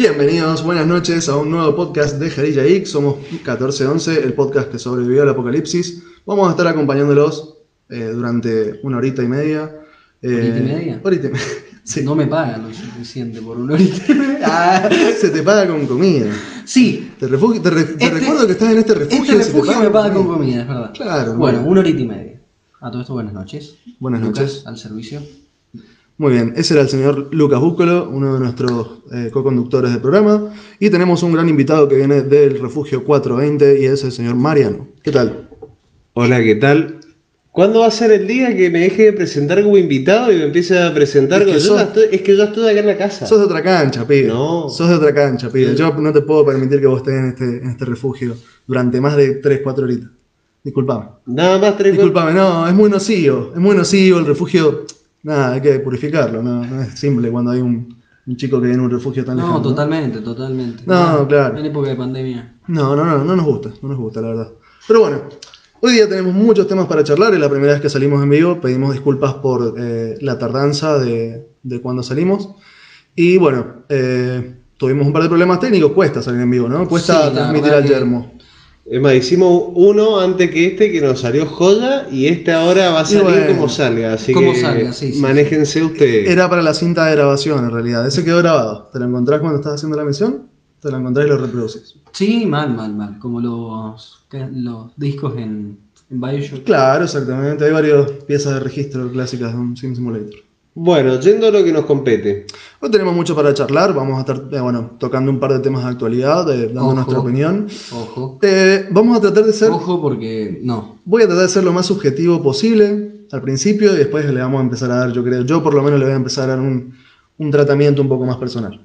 Bienvenidos, buenas noches a un nuevo podcast de Jarilla X. Somos 1411, el podcast que sobrevivió al apocalipsis. Vamos a estar acompañándolos eh, durante una horita y media. Eh, ¿Horita y media? Horita y media. Sí. No me pagan lo suficiente por una horita. y media. Ah, Se te paga con comida. sí, Te, refugi- te re- te Este- recuerdo que estás en este refugio. este refugio me paga con comida, es verdad. Claro, Bueno, bueno. una horita y media. A todo esto, buenas noches. Buenas Lucas, noches. Al servicio. Muy bien, ese era el señor Lucas Búcolo, uno de nuestros eh, co-conductores del programa. Y tenemos un gran invitado que viene del refugio 420 y es el señor Mariano. ¿Qué tal? Hola, ¿qué tal? ¿Cuándo va a ser el día que me deje de presentar como invitado y me empiece a presentar Es que yo estoy- Es que yo estoy acá en la casa. Sos de otra cancha, pibe. No. Sos de otra cancha, pibe. Yo no te puedo permitir que vos estés en este, en este refugio durante más de 3, 4 horitas. Disculpame. Nada más tres Disculpame, no, es muy nocivo. Es muy nocivo el refugio. Nada, hay que purificarlo. No, no es simple cuando hay un, un chico que viene a un refugio tan No, lejano. totalmente, totalmente. No, claro. En época de pandemia. No, no, no, no nos gusta, no nos gusta, la verdad. Pero bueno, hoy día tenemos muchos temas para charlar. Es la primera vez que salimos en vivo. Pedimos disculpas por eh, la tardanza de, de cuando salimos. Y bueno, eh, tuvimos un par de problemas técnicos. Cuesta salir en vivo, ¿no? Cuesta Sí, transmitir al yermo. Es más, hicimos uno antes que este que nos salió joya y este ahora va a salir bueno. como salga. Así Como que salga, sí, sí, manéjense ustedes. Era para la cinta de grabación, en realidad. Ese quedó grabado. ¿Te lo encontrás cuando estás haciendo la misión? Te lo encontrás y lo reproduces. Sí, mal, mal, mal. Como los, los discos en, en Bioshock. Claro, exactamente. Hay varias piezas de registro clásicas de un Sim Simulator. Bueno, yendo a lo que nos compete. Hoy tenemos mucho para charlar. Vamos a estar eh, bueno, tocando un par de temas de actualidad, dando Ojo. nuestra opinión. Ojo. Eh, vamos a tratar de ser. Ojo porque no. Voy a tratar de ser lo más subjetivo posible al principio y después le vamos a empezar a dar, yo creo, yo por lo menos le voy a empezar a dar un, un tratamiento un poco más personal.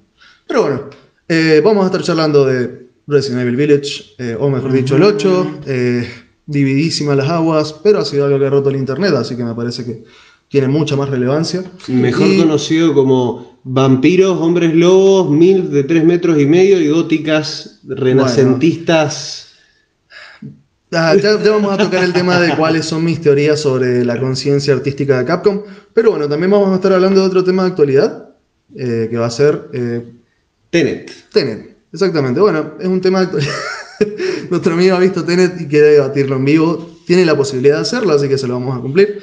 Pero bueno, eh, vamos a estar charlando de Resident Evil Village, eh, o mejor dicho, el 8, eh, dividísimas las aguas, pero ha sido algo que ha roto el internet, así que me parece que tiene mucha más relevancia. Mejor Y- conocido como vampiros, hombres lobos, mil de tres metros y medio y góticas renacentistas. Ah, ya, ya vamos a tocar el tema de cuáles son mis teorías sobre la conciencia artística de Capcom. Pero bueno, también vamos a estar hablando de otro tema de actualidad, eh, que va a ser eh, Tenet. Tenet. Exactamente. Bueno, es un tema de actualidad. Nuestro amigo ha visto Tenet y quiere debatirlo en vivo. Tiene la posibilidad de hacerlo, así que se lo vamos a cumplir.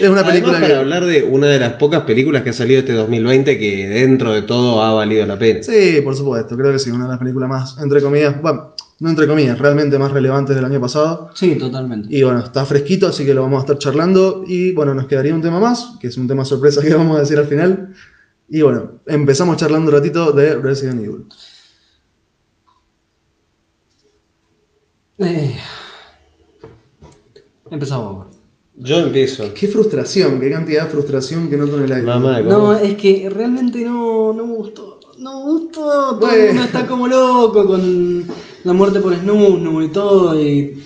Es una Además, película para que... hablar de una de las pocas películas que ha salido este 2020 que dentro de todo ha valido la pena. Sí, por supuesto. Creo que sí, una de las películas más, entre comillas, bueno, no entre comillas, realmente más relevantes del año pasado. Sí, totalmente. Y bueno, está fresquito, así que lo vamos a estar charlando. Y bueno, nos quedaría un tema más, que es un tema sorpresa que vamos a decir al final. Y bueno, empezamos charlando un ratito de Resident Evil. Eh, Empezamos. Yo empiezo. Qué frustración, qué cantidad de frustración que noto en el aire. Mamá, No, es que realmente no, no me gustó. No me gustó. Todo el Bueno. mundo está como loco con la muerte por Snoo y todo. Y...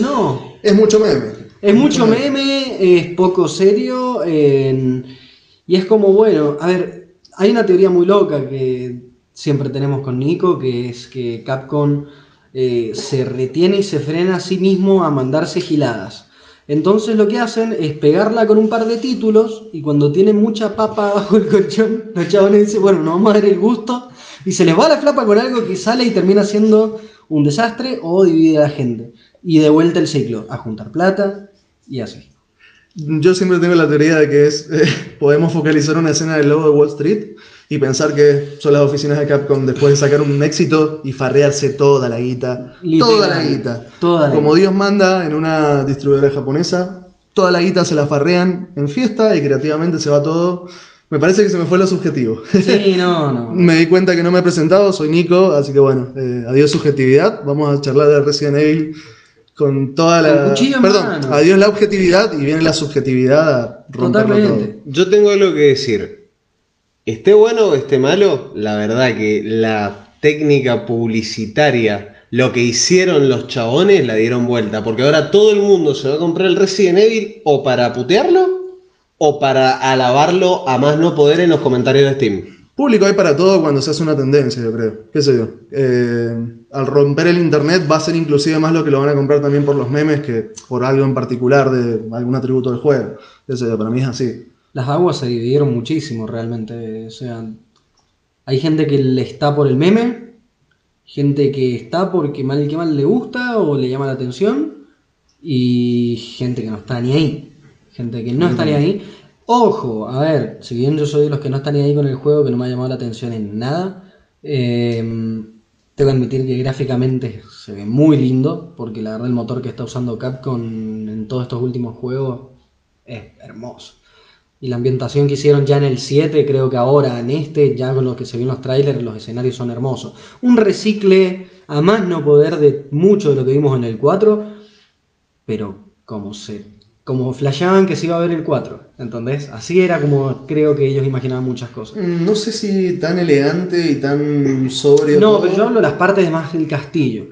No. Es mucho meme. Es mucho meme, es poco serio. Y es como, bueno, a ver, hay una teoría muy loca que siempre tenemos con Nico, que es que Capcom eh, se retiene y se frena a sí mismo a mandarse giladas. Entonces lo que hacen es pegarla con un par de títulos y cuando tienen mucha papa bajo el colchón, los chabones dicen, bueno, nos vamos a dar el gusto y se les va la flapa con algo que sale y termina siendo un desastre o divide a la gente. Y de vuelta el ciclo, a juntar plata y así. Yo siempre tengo la teoría de que es eh, podemos focalizar una escena del logo de Wall Street y pensar que son las oficinas de Capcom después de sacar un éxito y farrearse toda la guita. Literal, toda la guita. toda la Como guita. Dios manda en una distribuidora japonesa, toda la guita se la farrean en fiesta y creativamente se va todo. Me parece que se me fue lo subjetivo. Sí, no, no. me di cuenta que no me he presentado, soy Nico, así que bueno, eh, adiós subjetividad. Vamos a charlar de Resident Evil con toda la. Con Perdón, mano. adiós la objetividad y viene la subjetividad a romperlo Totalmente. Yo tengo algo que decir. Esté bueno o esté malo, la verdad que la técnica publicitaria, lo que hicieron los chabones, la dieron vuelta. Porque ahora todo el mundo se va a comprar el Resident Evil o para putearlo o para alabarlo a más no poder en los comentarios de Steam. Público hay para todo cuando se hace una tendencia, yo creo. ¿Qué sé yo? Eh, al romper el internet va a ser inclusive más lo que lo van a comprar también por los memes que por algo en particular de algún atributo del juego. ¿Qué sé yo? Para mí es así. Las aguas se dividieron muchísimo realmente. O sea, Hay gente que le está por el meme, gente que está porque mal que mal le gusta o le llama la atención, y gente que no está ni ahí. Gente que no está ni ahí. Ojo, a ver, si bien yo soy de los que no están ni ahí con el juego, que no me ha llamado la atención en nada, eh, tengo que admitir que gráficamente se ve muy lindo, porque la verdad el motor que está usando Capcom en todos estos últimos juegos es hermoso. Y la ambientación que hicieron ya en el 7, creo que ahora en este, ya con lo que se vio en los trailers, los escenarios son hermosos. Un recicle a más no poder de mucho de lo que vimos en el 4, pero como se como flasheaban que se iba a ver el 4, ¿entendés? Así era como creo que ellos imaginaban muchas cosas. Mm, No sé si tan elegante y tan sobrio. No, todo. pero yo hablo de las partes más del castillo.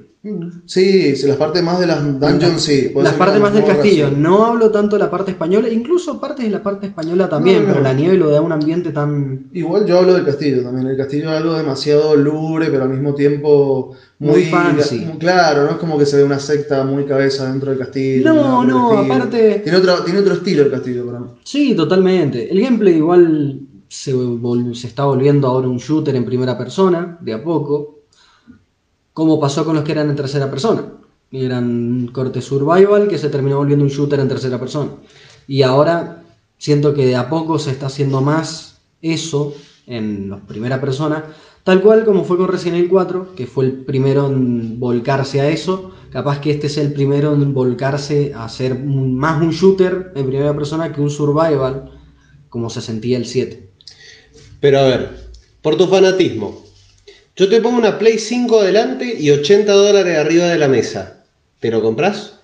Sí, las partes más de las dungeons, sí. Las partes más del castillo. No hablo tanto de la parte española, incluso partes de la parte española también, No, no, pero la nieve lo da un ambiente tan... Igual yo hablo del castillo también. El castillo es algo demasiado lúgubre, pero al mismo tiempo Muy fancy. muy claro, no es como que se ve una secta muy cabeza dentro del castillo. No, no, aparte- Tiene otro, tiene otro estilo el castillo para mí. Sí, totalmente. El gameplay igual se está volviendo ahora un shooter en primera persona, de a poco, como pasó con los que eran en tercera persona. Eran corte survival que se terminó volviendo un shooter en tercera persona. Y ahora siento que de a poco se está haciendo más eso en los primera persona, tal cual como fue con Resident Evil 4, que fue el primero en volcarse a eso. Capaz que este es el primero en volcarse a un- más un shooter en primera persona que un survival, como se sentía el 7. Pero a ver, por tu fanatismo, yo te pongo una Play 5 adelante y 80 dólares arriba de la mesa. ¿Te lo compras?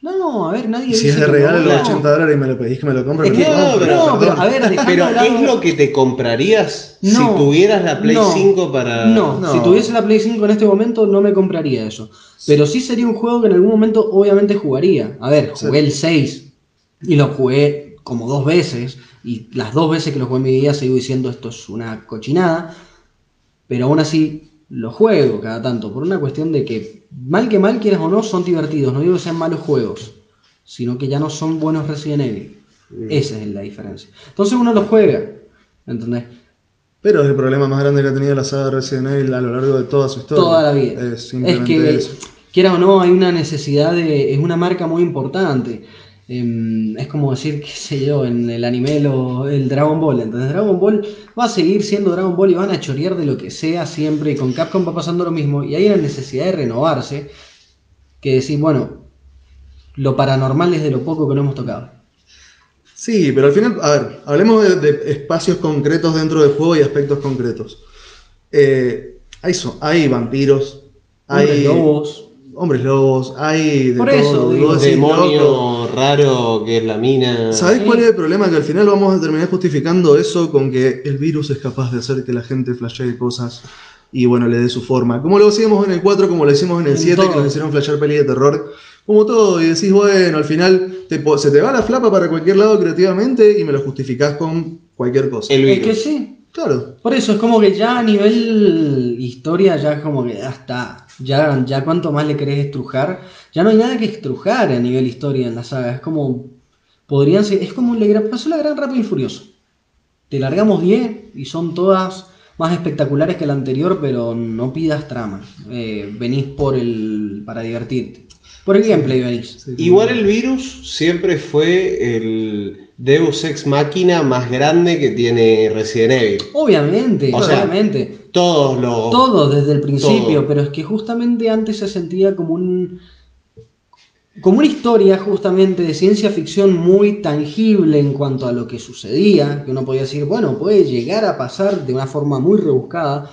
No, a ver, nadie si dice es de regalo no. los 80 dólares y me lo pedís que me lo compre, Es me que- no, compro, pero- no, pero a ver, Pero ¿es lo que te comprarías No, si tuvieras la Play no, 5 para... No, No. si tuviese la Play 5 en este momento no me compraría eso. Pero sí sería un juego que en algún momento obviamente jugaría. A ver, jugué Sí. el 6 y lo jugué como dos veces. Y las dos veces que lo jugué en mi vida sigo diciendo esto es una cochinada. Pero aún así lo juego cada tanto. Por una cuestión de que, mal que mal quieras o no, son divertidos. No digo que sean malos juegos. Sino que ya no son buenos Resident Evil. Esa es la diferencia. Entonces uno lo juega. ¿Entendés? Pero es el problema más grande que ha tenido la saga Resident Evil a lo largo de toda su historia. toda la vida. Es que, eso. quiera o no, hay una necesidad de. Es una marca muy importante. Em, es como decir, qué sé yo, en el anime lo- el Dragon Ball. Entonces, Dragon Ball va a seguir siendo Dragon Ball y van a chorear de lo que sea siempre. Y con Capcom va pasando lo mismo. Y hay una necesidad de renovarse. Que decir, bueno, lo paranormal es de lo poco que no hemos tocado. Sí, pero al final, a ver, hablemos de, de espacios concretos dentro del juego y aspectos concretos. Eh, hay, so- hay vampiros, hay lobos. Hombres lobos, hay de Por todo. eso, digo, loco, raro que es la mina. ¿Sabés Sí. cuál es el problema? Que al final vamos a terminar justificando eso con que el virus es capaz de hacer que la gente flashee cosas y bueno, le dé su forma. Como lo hacíamos en el 4, como lo hicimos en el En 7, que nos hicieron flashear peli de terror. Como todo, y decís, bueno, al final te se te va la flapa para cualquier lado creativamente y me lo justificás con cualquier cosa. El Es que sí, Claro. Por eso es como que ya a nivel historia ya es como que ya está. Ya, ya cuanto más le querés estrujar, ya no hay nada que estrujar a nivel historia en la saga. Es como podrían ser, es como le pasó la gran Rápido y Furioso. Te largamos 10 y son todas más espectaculares que la anterior, pero no pidas trama. Eh, venís por el para divertirte. Por el gameplay venís. Igual el virus siempre fue el Deus Ex Máquina más grande que tiene Resident Evil. Obviamente, O sea, obviamente. Todos lo. Todo desde el principio, Todo. pero es que justamente antes se sentía como un como una historia justamente de ciencia ficción muy tangible en cuanto a lo que sucedía, que uno podía decir, bueno, puede llegar a pasar de una forma muy rebuscada,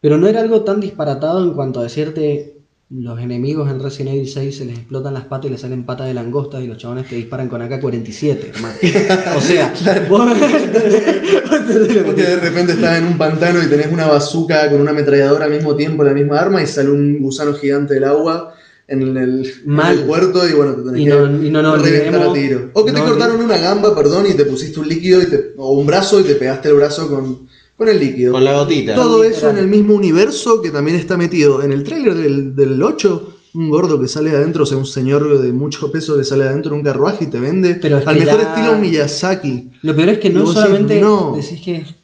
pero no era algo tan disparatado en cuanto a decirte los enemigos en Resident Evil 6 se les explotan las patas y les salen patas de langosta y los chabones te disparan con AK-47, hermano. O sea, vos- Porque de repente estás en un pantano y tenés una bazooka con una ametralladora al mismo tiempo, la misma arma, y sale un gusano gigante del agua en el, en Mal. el puerto y bueno, te tenés Y que y no reventar a tiro. O que te cortaron una gamba, perdón, y te pusiste un líquido y te- o un brazo y te pegaste el brazo con, con el líquido. Con la gotita. Todo Literal. eso en el mismo universo que también está metido en el tráiler del, del 8. Un gordo que sale de adentro, o sea, un señor de mucho peso que sale de adentro de un carruaje y te vende Pero es al que mejor estilo Miyazaki. Lo peor es que no solamente decís, no. decís que es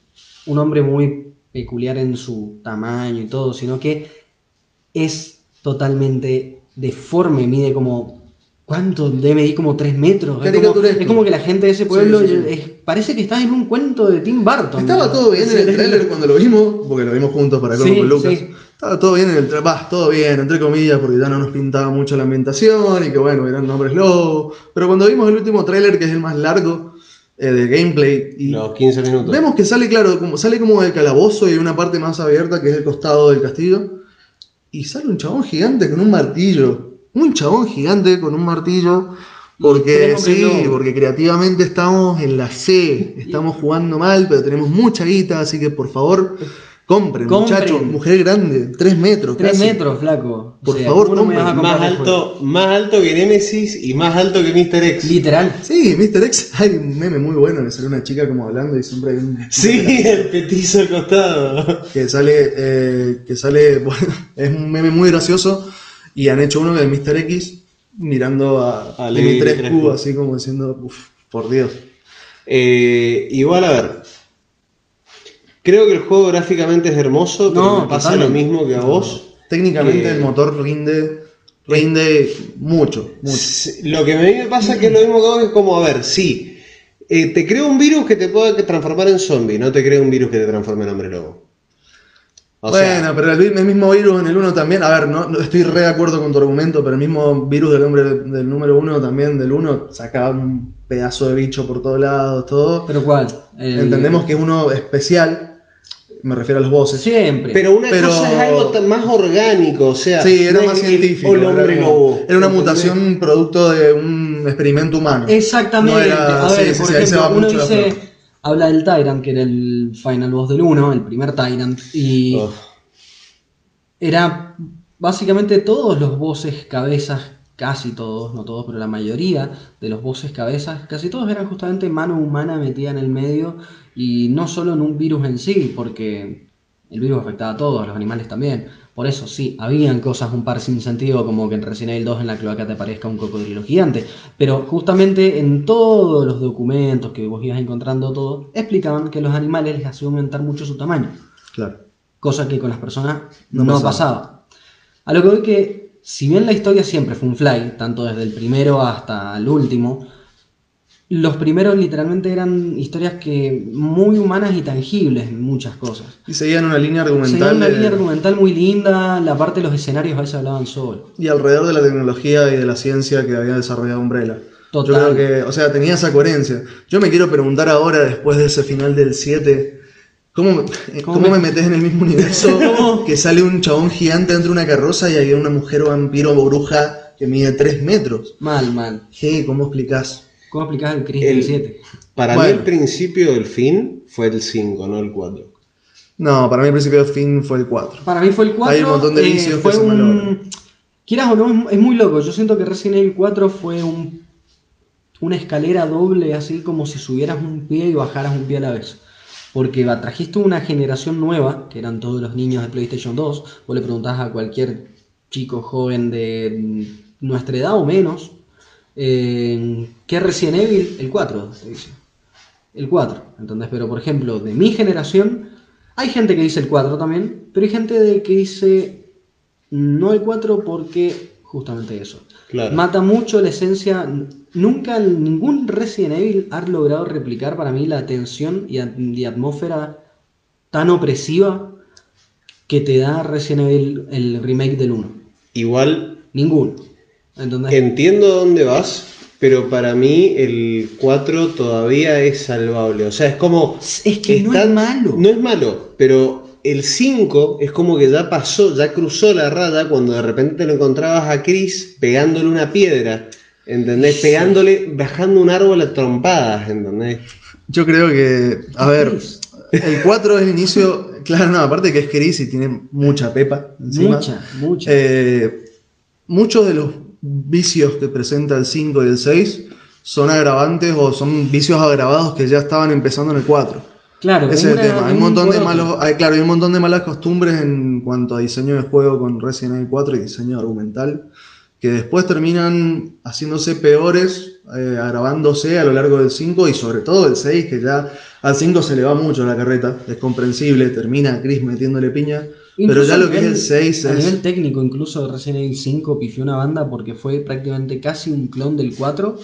un hombre muy peculiar en su tamaño y todo, sino que es totalmente deforme, mide como... ¿Cuánto? Debe medir como 3 metros. Es como, es como que la gente de ese pueblo Sí, sí, sí. es- parece que está en un cuento de Tim Burton. Estaba todo bien en el trailer cuando lo vimos, porque lo vimos juntos para con Lucas. sí. Estaba todo bien en el trailer, va, todo bien, entre comillas, porque ya no nos pintaba mucho la ambientación y que bueno, eran nombres lobos. Pero cuando vimos el último tráiler, que es el más largo eh, de gameplay, y Los 15 minutos. vemos que sale, claro, como, sale como del calabozo y hay una parte más abierta que es el costado del castillo. Y sale un chabón gigante con un martillo. Un chabón gigante con un martillo. Porque sí, porque creativamente estamos en la C. Estamos jugando mal, pero tenemos mucha guita, así que por favor, compren, Compren. muchachos. Mujer grande, 3 metros. 3 casi. metros, flaco. Por favor, ¿cómo no me vas a compren. Más alto, más alto que Nemesis y más alto que Mr. X. Literal. Sí, Mr. X, hay un meme muy bueno que sale una chica como hablando y siempre hay un. Sí, el petizo al costado. que sale, eh, que sale, bueno, es un meme muy gracioso y han hecho uno de Mr. X mirando a, A Levi Dimitrescu Dimitrescu. así como diciendo, uff, por Dios. Eh, igual, a ver. Creo que el juego gráficamente es hermoso, pero No, me pasa lo mismo que a vos. Técnicamente Eh, el motor rinde, rinde mucho, Lo que a mí me pasa es que es lo mismo que vos, es como, a ver, sí, eh, te crea un virus que te pueda transformar en zombie, no te crea un virus que te transforme en hombre lobo. O bueno, sea, pero el, mismo virus en el 1 también, a ver, no, no estoy re de acuerdo con tu argumento, pero el mismo virus del hombre del número 1 también, del 1, sacaba un pedazo de bicho por todos lados, todo. ¿Pero cuál? El- Entendemos que es uno especial, me refiero a los bosses. Siempre. pero una pero- cosa es algo más orgánico, o sea, Sí, era no más científico. o el era hombre lobo. Era una mutación producto de un experimento humano. Exactamente. No era- a ver, sí, sí, por sí, ahí se ejemplo, va uno mucho la dice, flor. Habla del Tyrant, que era el final boss del 1, el primer Tyrant, y Uf. era básicamente todos los bosses cabezas, casi todos, no todos, pero la mayoría de los bosses cabezas, casi todos eran justamente mano humana metida en el medio y no solo en un virus en sí, porque el virus afectaba a todos, los animales también. Por eso sí, habían cosas un par sin sentido, como que en Resident Evil 2 en la cloaca te aparezca un cocodrilo gigante. Pero justamente en todos los documentos que vos ibas encontrando todo, explicaban que los animales les hacía aumentar mucho su tamaño Claro. cosa que con las personas no, No pasaba. pasaba. A lo que voy que, si bien la historia siempre fue un fly, tanto desde el primero hasta el último, los primeros literalmente eran historias que muy humanas y tangibles en muchas cosas. Y seguían una línea argumental. Seguían una de- línea argumental muy linda, la parte de los escenarios a veces hablaban solo. Y alrededor de la tecnología y de la ciencia que había desarrollado Umbrella. Total. Yo creo que, o sea, tenía esa coherencia. Yo me quiero preguntar ahora, después de ese final del 7, ¿cómo, me- eh, ¿Cómo ¿cómo me me- metes en el mismo universo que sale un chabón gigante dentro de una carroza y hay una mujer vampiro o bruja que mide 3 metros? Mal, mal. ¿Qué? ¿Cómo explicás? ¿Cómo aplicás el Chris El- del 7? Para mí el principio del fin fue el 5, no el 4. No, para mí el principio de fin fue el 4. Para mí fue el 4. Hay un montón de eh, vicios que se un... malogran. Quieras o no, es- muy loco. Yo siento que Resident Evil 4 fue un... una escalera doble, así como si subieras un pie y bajaras un pie a la vez. Porque trajiste una generación nueva, que eran todos los niños de PlayStation 2. Vos le preguntás a cualquier chico joven de nuestra edad o menos, eh, ¿qué es Resident Evil? El 4, te dice. El 4, ¿entendés? Pero por ejemplo, de mi generación, hay gente que dice el 4 también, pero hay gente de que dice no el 4 porque justamente eso. Claro. Mata mucho la esencia. Nunca ningún Resident Evil ha logrado replicar para mí la tensión y, y atmósfera tan opresiva que te da Resident Evil el remake del 1. Igual Ninguno. ¿Entendés? entiendo dónde vas, pero para mí el 4 todavía es salvable. O sea, es como... Es que no es malo. No es malo, pero el 5 es como que ya pasó, ya cruzó la raya cuando de repente lo encontrabas a Chris pegándole una piedra. ¿Entendés? Pegándole, bajando un árbol a trompadas, ¿entendés? Yo creo que, a ver, Chris. el 4 es el inicio, claro, no, aparte que es Chris y tiene mucha pepa encima. Mucha, mucha. Eh, muchos de los vicios que presenta el 5 y el 6 son agravantes o son vicios agravados que ya estaban empezando en el 4. claro, Ese es el tema. Hay un montón de malos, hay, claro, hay un montón de malas costumbres en cuanto a diseño de juego con Resident Evil 4 y diseño argumental que después terminan haciéndose peores, eh, agravándose a lo largo del 5 y sobre todo el 6, que ya al 5 se le va mucho la carreta, es comprensible, termina Chris metiéndole piña, pero ya a lo que es nivel- el 6 A es... nivel técnico, incluso Resident Evil 5 pifió una banda porque fue prácticamente casi un clon del 4,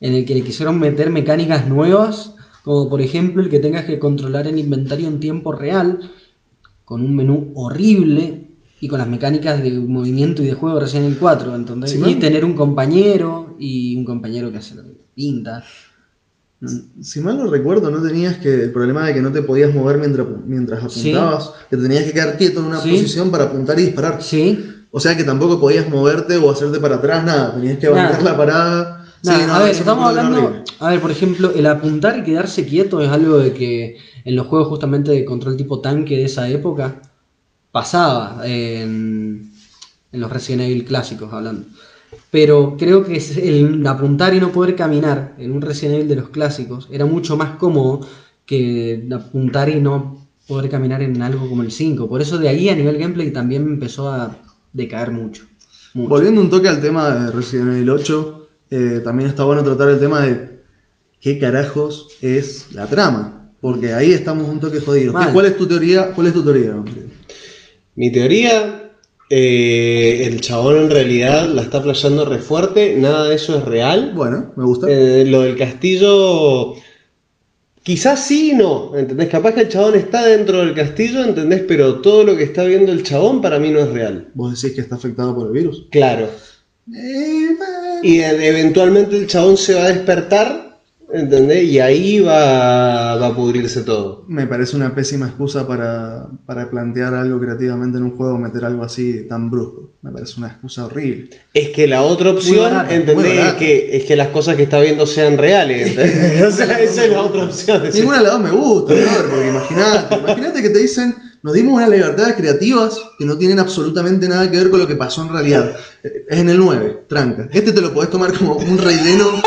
en el que le quisieron meter mecánicas nuevas, como por ejemplo el que tengas que controlar el inventario en tiempo real, con un menú horrible y con las mecánicas de movimiento y de juego de Resident Evil 4, ¿entendés? Sí, y tener un compañero y un compañero que hace lo que pinta. Si mal no recuerdo, no tenías que el problema de que no te podías mover mientras, mientras Sí. apuntabas, que tenías que quedar quieto en una Sí. posición para apuntar y disparar. Sí, O sea que tampoco podías moverte o hacerte para atrás, nada, tenías que Nada. la parada. Sí, no, a ver, estamos hablando. A ver, por ejemplo, el apuntar y quedarse quieto es algo de que en los juegos justamente de control tipo tanque de esa época pasaba en, en los Resident Evil clásicos hablando. Pero creo que el apuntar y no poder caminar en un Resident Evil de los clásicos era mucho más cómodo que apuntar y no poder caminar en algo como el 5. Por eso de ahí a nivel gameplay también empezó a decaer mucho. mucho. Volviendo un toque al tema de Resident Evil 8, eh, también está bueno tratar el tema de qué carajos es la trama. Porque ahí estamos un toque jodidos. ¿Cuál es tu teoría? ¿Cuál es tu teoría? hombre? Mi teoría, eh, el chabón en realidad la está playando re fuerte, nada de eso es real. Bueno, me gusta. Eh, lo del castillo, quizás sí y no, ¿entendés? Capaz que el chabón está dentro del castillo, ¿entendés? Pero todo lo que está viendo el chabón para mí no es real. Vos decís que está afectado por el virus. Claro. Eh, Y eventualmente el chabón se va a despertar, ¿entendés? Y ahí va, va a pudrirse todo. Me parece una pésima excusa para, para plantear algo creativamente en un juego, meter algo así tan brusco. Me parece una excusa horrible. Es que la otra opción, barata, ¿entendés? Es que, es que las cosas que está viendo sean reales. ¿entendés? O sea, esa es la otra opción. Ninguna de las dos me gusta, brother, porque imagínate, imagínate que te dicen, nos dimos unas libertades creativas que no tienen absolutamente nada que ver con lo que pasó en realidad. Es en el 9, tranca. Este te lo podés tomar como un relleno,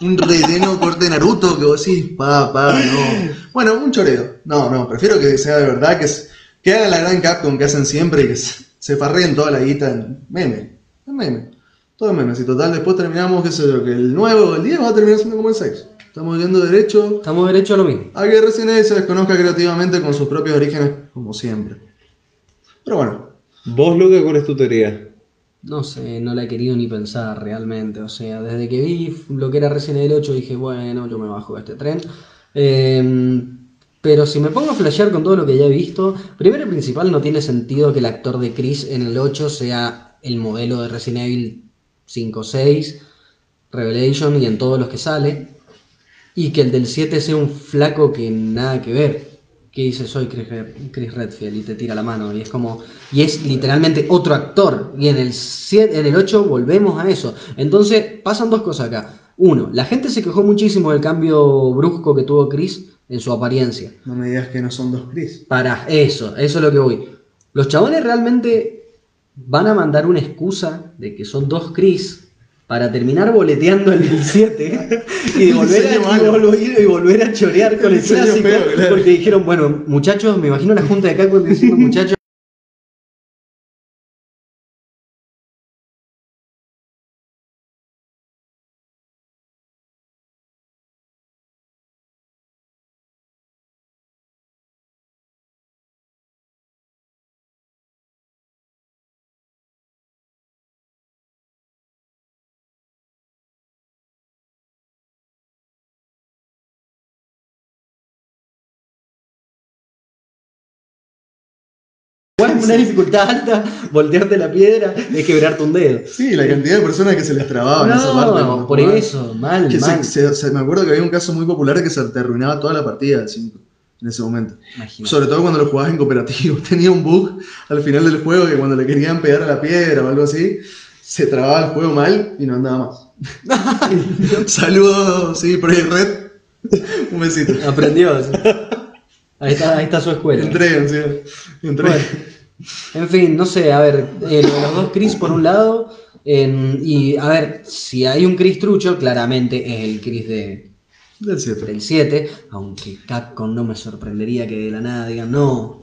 un relleno corte de Naruto que vos decís, pa, pa, no. Bueno, un choreo. No, no, prefiero que sea de verdad, que, es- que hagan la gran Capcom que hacen siempre y que se, se farreen toda la guita en meme. En meme. Todo en memes. Y total, después terminamos, qué sé yo, que el 9 o el 10 va a terminar siendo como el 6. Estamos yendo derecho, Estamos derechos a lo mismo. a que Evil se desconozca creativamente con sus propios orígenes, como siempre. Pero bueno, ¿Vos, Luca, cuál es tu teoría? No sé, no la he querido ni pensar realmente. O sea, desde que vi lo que era Resident Evil 8 dije, bueno, yo me bajo de este tren. Eh, pero si me pongo a flashear con todo lo que ya he visto, primero y principal no tiene sentido que el actor de Chris en el 8 sea el modelo de Resident Evil 5, 6, Revelation y en todos los que sale. Y que el del 7 sea un flaco que nada que ver. Que dice, soy Chris, Red- Chris Redfield y te tira la mano. Y es como. Y es literalmente otro actor. Y en el, 7, en el 8 volvemos a eso. Entonces pasan dos cosas acá. Uno, la gente se quejó muchísimo del cambio brusco que tuvo Chris en su apariencia. no me digas que no son dos Chris. Para eso, eso es lo que voy. Los chabones realmente van a mandar una excusa de que son dos Chris para terminar boleteando el 7 y, volver a, y volver- y volver a chorear con el clásico. feo, claro. Porque dijeron, bueno, muchachos, me imagino la junta de acá diciendo, muchachos. Una dificultad alta, voltearte la piedra, es quebrarte un dedo. Sí, la cantidad de personas que se les trababa en esa parte. No, por eso, mal, Que se- mal. se- se- me acuerdo que había un caso muy popular que se te arruinaba toda la partida del 5 en ese momento. Imagínate. Sobre todo cuando lo jugabas en cooperativo. Tenía un bug al final del juego que cuando le querían pegar a la piedra o algo así, se trababa el juego mal y no andaba más. Saludos, sí, Project Red. Un besito. Aprendió. sí. Ahí está, ahí está su escuela. Entreguen, sí. Entreguen. Bueno, en fin, no sé, a ver, eh, los dos Chris por un lado, y a ver, si hay un Chris trucho, claramente es el Chris de, Del 7. del 7, aunque Capcom no me sorprendería que de la nada digan, no,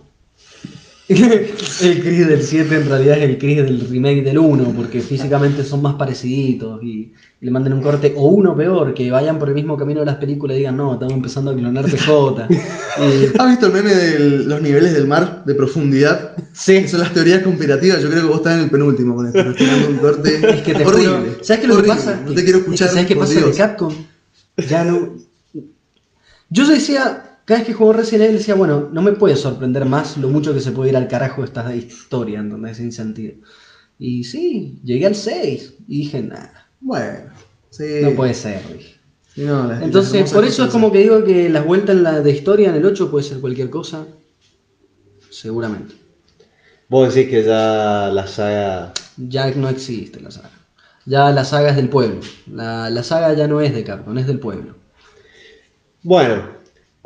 el Chris del 7 en realidad es el Chris del remake del 1, porque físicamente son más pareciditos y, y le manden un corte, o uno peor, que vayan por el mismo camino de las películas y digan, no, estamos empezando a clonar PJ. Y- ¿Has visto el meme de los niveles del mar de profundidad? sí, Que son las teorías conspirativas. Yo creo que vos estás en el penúltimo con esto. Un corte es que te horrible. juro, ¿sabes qué es lo que pasa? No te quiero Es que escuchar. ¿Sabes qué pasa de Dios. Capcom? Ya no. Yo decía, cada vez que juego Resident Evil decía, bueno, no me puede sorprender más lo mucho que se puede ir al carajo esta historia, ¿entendés? Sin sentido. Y sí, llegué al 6 y dije, nada, Bueno, sí. no puede ser. dije. No, las- Entonces, por eso es como que digo que las vueltas en la de historia en el 8 puede ser cualquier cosa. Seguramente. Vos decís que ya la saga. Ya no existe la saga. Ya la saga es del pueblo. La, la saga ya no es de Capcom, es del pueblo. Bueno,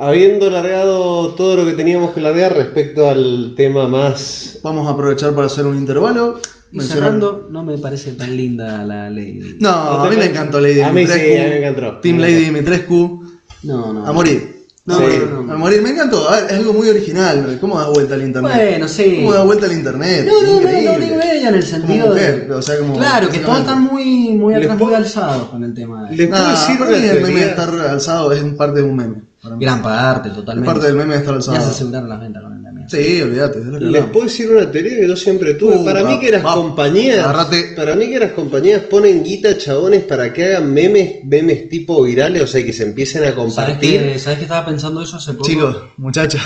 habiendo largado todo lo que teníamos que largar respecto al tema más. Vamos a aprovechar para hacer un intervalo. Y cerrando, no me parece tan linda la Lady. No, ¿No a mí me encantó Lady A mí sí, Dimitrescu. a mí me encantó. Team Me Lady. Dimitrescu. No, no. A morir. No, a Sí. morir. no, no. A morir. Me encantó. A ver, es algo muy original. ¿Cómo da vuelta al internet? Bueno, sí. ¿Cómo da vuelta al internet? No, no, no, Increíble. no digo ella en el sentido Como de. mujer, o sea, como- claro, que todos están muy, muy ¿Les atrás, muy alzados con el tema. de- ¿Les puedo Nah, decir el meme de estar alzado es parte de un meme. Gran parte, Es totalmente. parte del meme de estar Ya se alzado. aseguraron las ventas con el meme. Sí, olvídate. Les puedo decir una teoría que yo siempre tuve. Uh, para mí que las va- compañías. agárrate. Para mí que las compañías ponen guita chabones para que hagan memes, memes tipo virales, o sea, que se empiecen a ¿Sabes compartir. que, ¿Sabes que estaba pensando eso hace poco? Chicos, muchachas,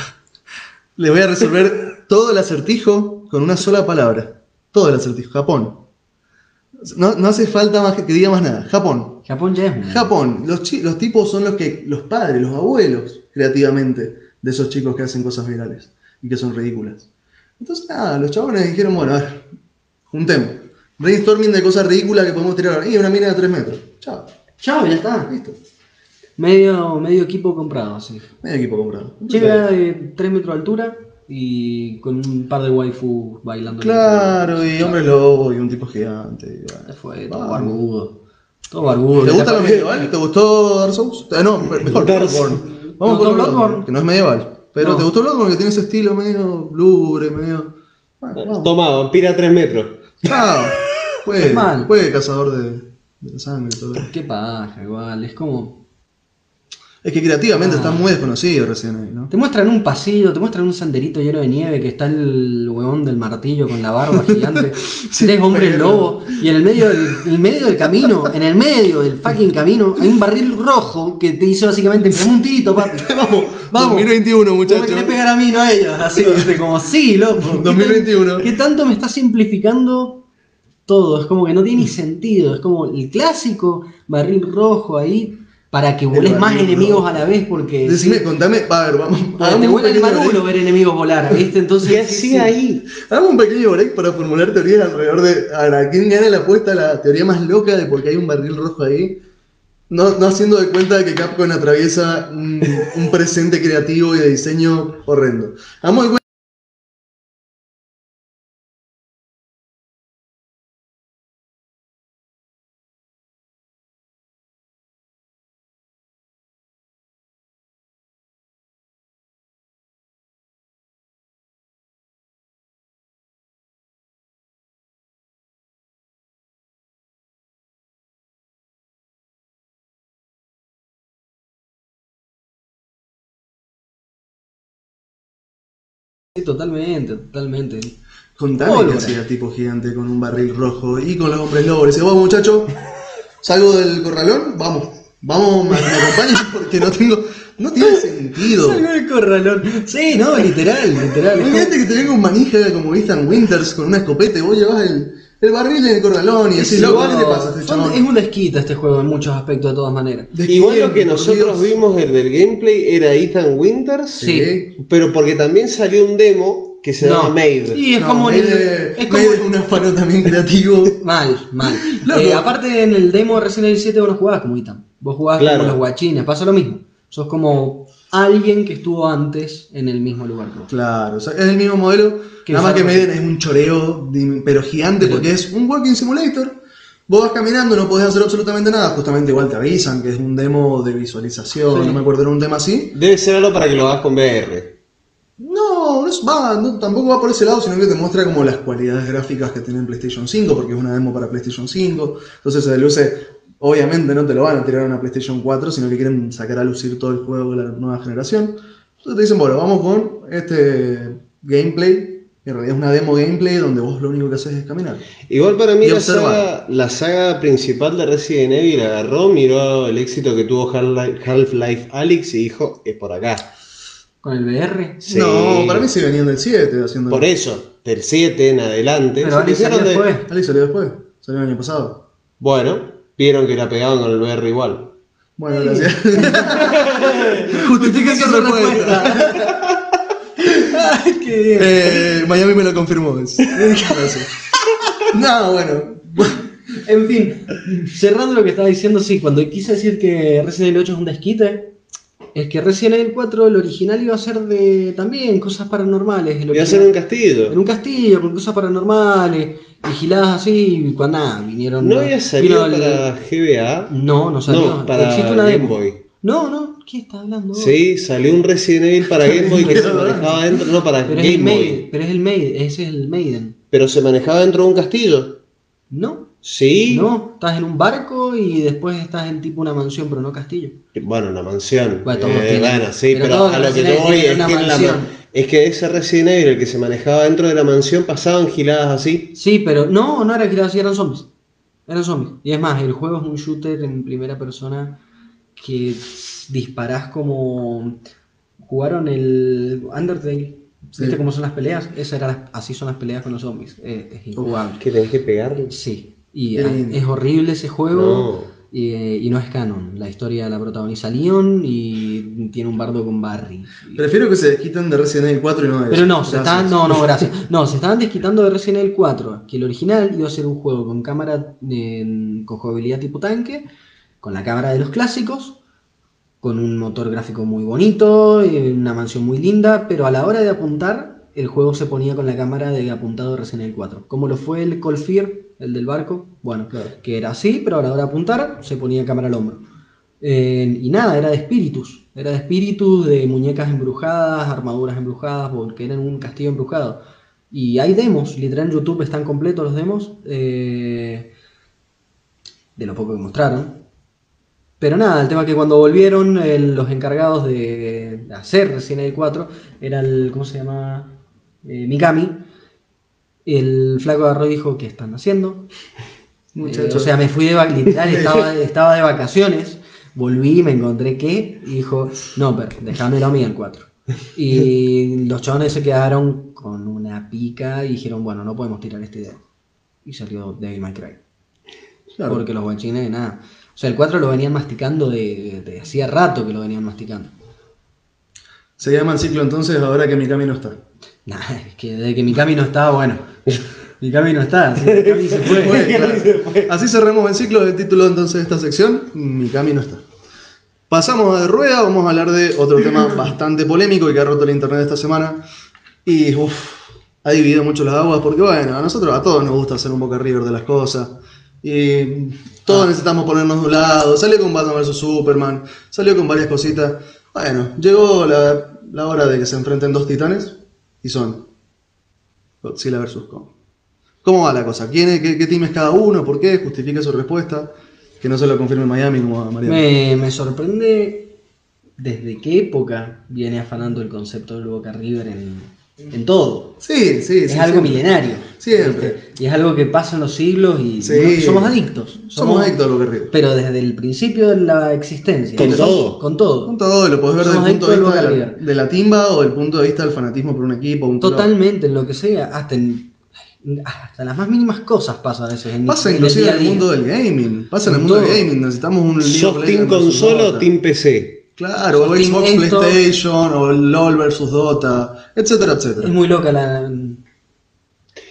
les voy a resolver todo el acertijo con una sola palabra. Todo el acertijo. Japón. No, no hace falta más que, que diga más nada. Japón. Japón ya es un. Japón. Los, los tipos son los que, los padres, los abuelos, creativamente, de esos chicos que hacen cosas virales y que son ridículas. Entonces, nada, los chabones dijeron, bueno, a ver, juntemos. Brainstorming de cosas ridículas que podemos tirar ahora. Y una mina de 3 metros. Chao. Chao, ya está. Listo. Medio, medio equipo comprado, sí. Medio equipo comprado. Llega de 3 metros de altura y con un par de waifu bailando. Claro, y hombre lobo y un tipo gigante. y bueno. Fue, todo barbudo. Todo barbudo. ¿Te gusta lo medieval? ¿Te gustó Dark Souls? Eh, no, mejor Dark Bloodborne. ¿Te Vamos por Bloodborne, Bloodborne? que no es medieval. Pero No. ¿te gustó Bloodborne? Que tiene ese estilo medio lúgubre, medio... Bueno, vamos. Toma, vampira a 3 metros. Juegue, Mal. juegue cazador de, de sangre y todo eso. Qué paja, igual. Es como. Es que creativamente Ah. está muy desconocido recién ahí, ¿no? Te muestran un pasillo, te muestran un senderito lleno de nieve que está el huevón del martillo con la barba gigante. Tres hombres lobo. Y en el medio del, en el medio del camino, en el medio del fucking camino, hay un barril rojo que te dice básicamente: Pegame un tiro, papi. Vamos, vamos. 2021, No me muchachos. querés pegar a mí, no a ellos. Así, como, sí, loco. ¿Qué tan- 2021. ¿Qué tanto me está simplificando todo? Es como que no tiene ni sentido. Es como el clásico barril rojo ahí para que voles más enemigos a la vez porque. Decime, contame, a ver, vamos. porque te vuela el marulo ver enemigos volar, ¿viste? Entonces. ¿Qué sí, hacía sí. ahí? Hagamos un pequeño break para formular teorías alrededor de. A ver, ¿a quién gana la apuesta? La teoría más loca de por qué hay un barril rojo ahí. No, no haciendo de cuenta de que Capcom atraviesa un, un presente creativo y de diseño horrendo. Hagamos de totalmente, totalmente. Contame que hacía tipo gigante con un barril rojo y con los hombres lobos. Dice, vamos muchacho, salgo del corralón, vamos, vamos, me, acompañan porque no tengo, no tiene sentido. Salgo del corralón. Sí, no, literal, literal. Imagínate que te venga un manija como Ethan Winters con una escopeta y vos llevas el, el barril en el corralón y decís, loco, ¿qué te pasa a este Son- chabón? Es una esquita este juego en muchos aspectos, de todas maneras. ¿De Igual lo que nosotros Dios? vimos el gameplay era Ethan Winters, Sí. pero porque también salió un demo que se No. llama Made. Y es No, como. en el- Made- es como Made es un afano también creativo. Mal, mal. Loco. Eh, aparte en el demo de Resident Evil 7 vos no jugabas como Ethan. Vos jugabas Claro. como los guachines. Pasa lo mismo. Sos como alguien que estuvo antes en el mismo lugar que vos. Claro, o sea, es el mismo modelo, Que nada más que Maiden es un choreo, pero gigante, porque es un walking simulator. Vos vas caminando, no podés hacer absolutamente nada, justamente igual te avisan que es un demo de visualización, Sí. no me acuerdo, era un tema así. Debe ser algo para que lo hagas con VR. No, No, es, va, no, tampoco va por ese lado, sino que te muestra como las cualidades gráficas que tiene en PlayStation 5, porque es una demo para PlayStation 5. Entonces se luce, obviamente no te lo van a tirar a una PlayStation 4, sino que quieren sacar a lucir todo el juego de la nueva generación. Entonces te dicen, bueno, vamos con este gameplay, que en realidad es una demo gameplay donde vos lo único que haces es caminar. Igual para mí la saga, la saga principal de Resident Evil agarró, miró el éxito que tuvo Half-Life Alyx y dijo, es por acá. Con el VR. Sí. No, para mí se venían del 7 haciendo. Por eso, del 7 en adelante. Pero pusieron salió de- después. Ali salió después, salió el año pasado. Bueno, vieron que la pegaban con el VR igual. Bueno, gracias. Justifique su respuesta. Ay, qué bien. Eh, Miami me lo confirmó. es-. No, bueno. En fin, cerrando lo que estaba diciendo, sí, cuando quise decir que Resident Evil 8 es un desquite, es que Resident Evil 4, el original iba a ser de también cosas paranormales. el Voy a original- hacer un castillo. En un castillo, con cosas paranormales, vigiladas así, y cuando nada, vinieron. ¿No había salido el- para GBA? No, no salió. No, para Existe una Game demo. Boy. No, no, ¿qué está hablando? Sí, salió un Resident Evil para Game Boy que se manejaba dentro, no para Pero es, el Game Maiden, Boy. pero es el Maiden, ese es el Maiden. Pero se manejaba dentro de un castillo. No, Sí. no, estás en un barco y después estás en tipo una mansión, pero no castillo. Bueno, una mansión. Bueno, todos Eh, tienen. bueno, sí, Pero a lo que te voy es que, en la es que ese Resident Evil, el que se manejaba dentro de la mansión, pasaban giladas así. Sí, pero no, no era que así, eran zombies. Eran zombies. Y es más, el juego es un shooter en primera persona que disparás como. ¿Jugaron el Undertale? ¿Viste Sí. cómo son las peleas? Esa era las- así son las peleas con los zombies. Eh, es injugable. Que tenés que pegarle. Sí. Y ah, es horrible ese juego. No. Y, y no es canon. La historia la protagoniza Leon y tiene un bardo con Barry. Prefiero que se desquiten de Resident Evil 4 y no de Pero no, se estaban, no, no, gracias. No, se estaban desquitando de Resident Evil 4, que el original iba a ser un juego con cámara eh, con jugabilidad tipo tanque, con la cámara de los clásicos, con un motor gráfico muy bonito, eh, una mansión muy linda, pero a la hora de apuntar, el juego se ponía con la cámara de apuntado de Resident Evil 4. Como lo fue el Cold Fear, el del barco, bueno, Claro. que era así, pero a la hora de apuntar se ponía cámara al hombro. Eh, y nada, era de espíritus. Era de espíritus, de muñecas embrujadas, armaduras embrujadas, porque era un castillo embrujado. Y hay demos, literal en YouTube están completos los demos, eh, de lo poco que mostraron. Pero nada, el tema es que cuando volvieron, el- los encargados de, hacer Resident Evil 4 era el, ¿cómo se llama? Eh, Mikami. El flaco agarró y dijo, ¿qué están haciendo? Muchacho. Eh, o sea, me fui de literal, estaba, estaba de vacaciones, volví, me encontré que, y dijo, no, pero déjamelo a mí el 4. Y los chavales se quedaron con una pica y dijeron, bueno, no podemos tirar esta idea. Y salió Devil May Cry. Claro. Porque los guachines, nada. O sea, el 4 lo venían masticando de, de hacía rato que lo venían masticando. Se llama el ciclo entonces ahora que Mikami no está. Nah, es que desde que Mikami no está, bueno. Mikami no está, sí, Mikami se fue. Bueno, claro. Así cerramos el ciclo del título entonces de esta sección. Mikami no está. Pasamos de rueda, vamos a hablar de otro tema bastante polémico y que ha roto el internet esta semana. Y uff, ha dividido mucho las aguas porque bueno, a nosotros, a todos nos gusta hacer un Boca River de las cosas. Y todos necesitamos ponernos de un lado. Salió con Batman vs Superman, salió con varias cositas. Bueno, llegó la, la hora de que se enfrenten dos titanes y son Godzilla vs Kong. ¿Cómo va la cosa? ¿Quién es, qué, qué team es cada uno? ¿Por qué? Justifica su respuesta. Que no se lo confirme Miami como a Mariano. Me, me sorprende desde qué época viene afanando el concepto del Boca River en, en todo. Sí, sí, Es sí. algo siempre. milenario. Siempre. Y es algo que pasa en los siglos y Sí. no- somos adictos. Somos adictos a Boca River. Pero desde el principio de la existencia. Con todo. Con todo. Con todo, lo podés ver desde el punto de vista de la, de timba o del punto de vista del fanatismo por un equipo. Un club. Totalmente, en lo que sea. Hasta en, hasta las más mínimas cosas pasan a veces. En, Pasa en el inclusive día en el día. mundo del gaming. Pasa en el mundo del gaming. Necesitamos un ¿Sos Team consola o. Team PC? Claro, o ¿Sos Team Xbox, esto? PlayStation, o LOL versus Dota, etcétera, etcétera. Es muy loca la.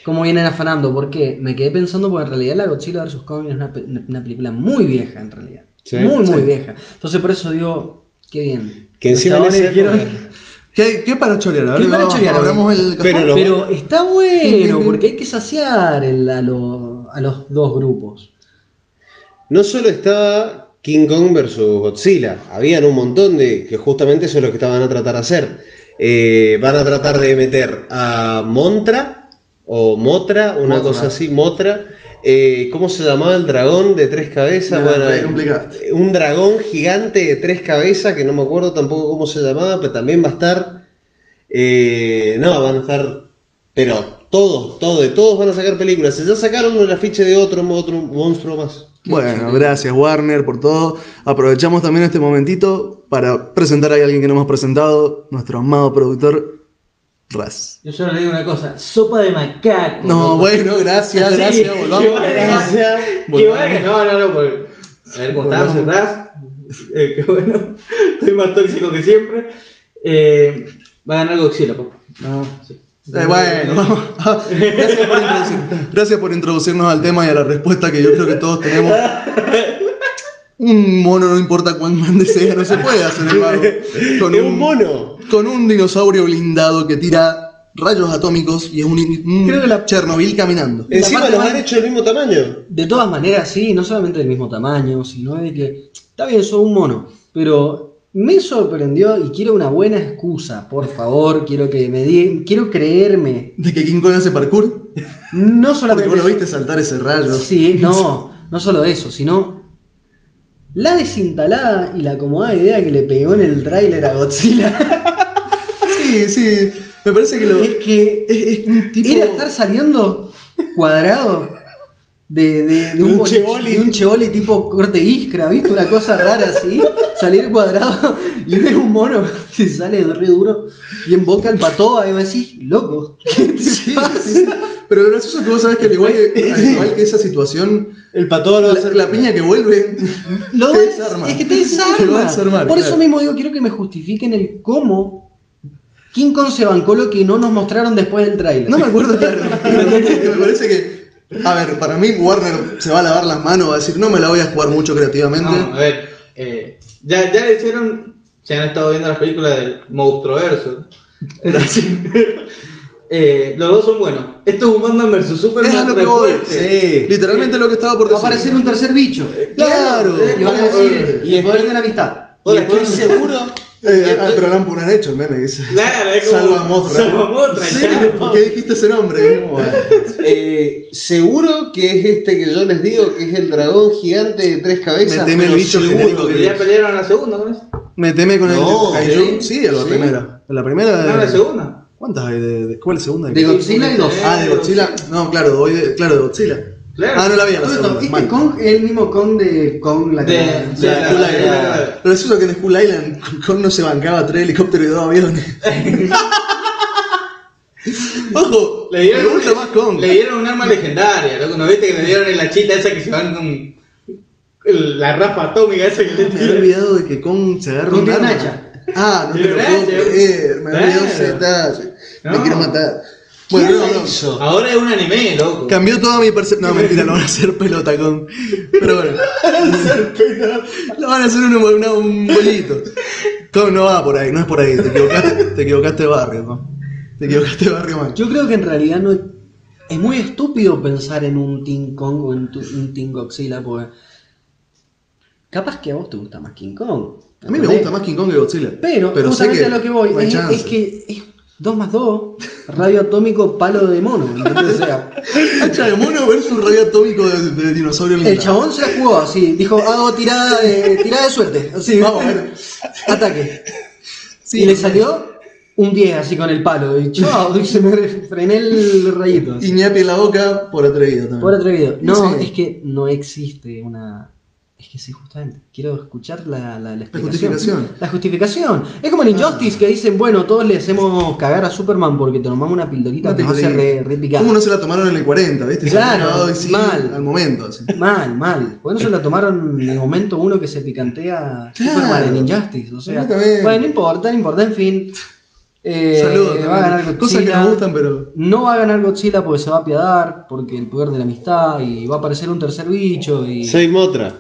cómo vienen afanando, porque me quedé pensando, porque en realidad la Godzilla vs. Kong es una, una película muy vieja, en realidad. Sí. muy, muy Sí. vieja. Entonces, por eso digo, qué bien. Que encima dijeron- época- ¿Qué, qué para chorear? ¿Qué para chorear? abramos el Pero lo- Pero está bueno, porque hay que saciar el- a, lo- a los dos grupos. No solo estaba King Kong versus Godzilla, habían un montón de que justamente eso es lo que estaban a tratar de hacer. eh, van a tratar de meter a Montra o Motra, una cosa así, Motra. Eh, ¿Cómo se llamaba el dragón de tres cabezas? Bueno, eh, un dragón gigante de tres cabezas, que no me acuerdo tampoco cómo se llamaba, pero también va a estar. eh, no, van a estar. Pero todos, todos, de todos van a sacar películas. Ya sacaron el afiche de otro, otro monstruo más. Bueno, gracias Warner por todo. Aprovechamos también este momentito para presentar a alguien que no hemos presentado, nuestro amado productor Raz. Yo solo le digo una cosa, sopa de macaco. No, loco. bueno, gracias, Sí, gracias, qué volvamos. bueno. Gracias. Qué volvamos. bueno, no, no, no, porque- A ver, ¿cómo estás? Volvamos. ¿Estás? Eh, qué bueno. Estoy más tóxico que siempre. Eh, va a ganar Godzilla, papá. No, sí. Eh, bueno, vamos. Gracias por, gracias por introducirnos al tema y a la respuesta que yo creo que todos tenemos. Un mono, no importa cuán grande sea, no se puede hacer el. Con Es un mono. Con un dinosaurio blindado que tira rayos atómicos y es un, un Creo que la- Chernobyl caminando. Encima los han hecho del mismo tamaño. De todas maneras, sí, no solamente del mismo tamaño, sino de que, está bien, soy un mono, pero me sorprendió y quiero una buena excusa, por favor, quiero que me di, quiero creerme, De que King Kong hace parkour. no Porque solamente... vos lo viste saltar ese rayo. Sí, no, no solo eso, sino la desinstalada y la acomodada idea que le pegó en el tráiler a Godzilla. Sí, sí. Me parece que lo. es que Es, es un tipo. era estar saliendo cuadrado de, de, de un, Un chevoli. de un chevoli tipo corte iskra, ¿viste? Una cosa rara así, salir cuadrado y ver un mono que sale re duro y en boca el patoa y me decís, loco, ¿qué te Sí, pasa? sí. Pero lo gracioso que vos sabés que al igual que, al igual que esa situación, El pato lo va a la, hacer. la piña que vuelve Lo te des- desarma. Es que te Te desarma. va a desarmar, Por claro. eso mismo digo, quiero que me justifiquen el cómo King Kong se bancó lo que no nos mostraron después del tráiler. No me acuerdo claro. que me parece que. A ver, para mí Warner se va a lavar las manos, va a decir, no me la voy a jugar mucho creativamente. No, a ver, eh, ya, ya le hicieron, se han estado viendo las películas del Monstruoverso. eh, los dos son buenos. Esto es un Batman vs Superman. Es a lo que voy. Sí. Literalmente lo que estaba por Va a decir. aparecer un tercer bicho. Claro. Y van a decir, Y el poder de la amistad. Y estoy seguro. Eh, ah, pero no han hecho el meme, dice. Claro, es como. Salva Mothra. Salva Mothra, Sí, ya. ¿por qué dijiste ese nombre? Eh, seguro que es este que yo les digo, que es el dragón gigante de tres cabezas. Meteme el bicho seguro genérico Porque que- ya pelearon la segunda con eso. Meteme con No, el Kaiju. ¿sí? En la Sí. primera. En la primera No, en la segunda. ¿Cuántas hay de, de- ¿Cuál es la segunda? De Godzilla hay dos. Ah, de Godzilla. No, claro, de, claro, de Godzilla. Claro. Ah, no la vi en la segunda. mal. Kong es el mismo Kong de Kong la De- que- de- Skull la- Island. la- Pero eso que en Skull Island Kong no se bancaba tres helicópteros y dos aviones. Ojo, Le dieron, me gusta más Kong. le dieron un arma legendaria, loco. ¿No viste que le dieron en la chita esa que se van con el- la rafa atómica esa que le Me había tiran? olvidado de que Kong se agarra Kong un tiene un arma. hacha. Ah, no te lo Tiene un puedo hacha. creer. Me había olvidado ese Claro. detalle. Me No. quiero matar. Bueno, ¿Quién no, la no. hizo? Ahora es un anime, loco. Cambió toda mi percepción. No, mentira, lo van a hacer pelota con. Pero bueno. lo van a hacer un, una- un bolito. Kong no va por ahí, no es por ahí. Te equivocaste, te equivocaste de barrio, ¿no? Te equivocaste de barrio, man. Yo creo que en realidad no es, es muy estúpido pensar en un King Kong o en tu- un King Godzilla, porque capaz que a vos te gusta más King Kong. A mí me gusta más King Kong que Godzilla. Pero, sé justamente que a lo que voy es, que es 2 más 2, radio atómico, palo de mono. ¿entendés? O sea, Hacha de mono versus rayo atómico de, de dinosaurio el chabón se la jugó así, dijo, hago tirada de, tirada de suerte. Así, Vamos a ver. Ataque. Sí, y le salió un 10 así con el palo. Y chao, y se me frené el rayito. Y ñapi en la boca por atrevido también. Por atrevido. No, Sí. es que no existe una. Es que sí, justamente. Quiero escuchar la, la, la explicación. justificación. La justificación. Es como en Injustice que dicen, bueno, todos le hacemos cagar a Superman porque tomamos una pildorita Una que nos hace pildorita. re, re. ¿Cómo no se la tomaron en el 40, viste? Se Claro, mal. Al momento, así. Mal, mal. Por eso la tomaron en el momento uno que se picantea Claro. Superman en Injustice. O sea, bueno, no importa, no importa, en fin. Eh, Saludos. va a ganar. Godzilla. Cosas que nos gustan, pero. No va a ganar Godzilla porque se va a apiadar, porque el poder de la amistad y va a aparecer un tercer bicho y. Soy Motra.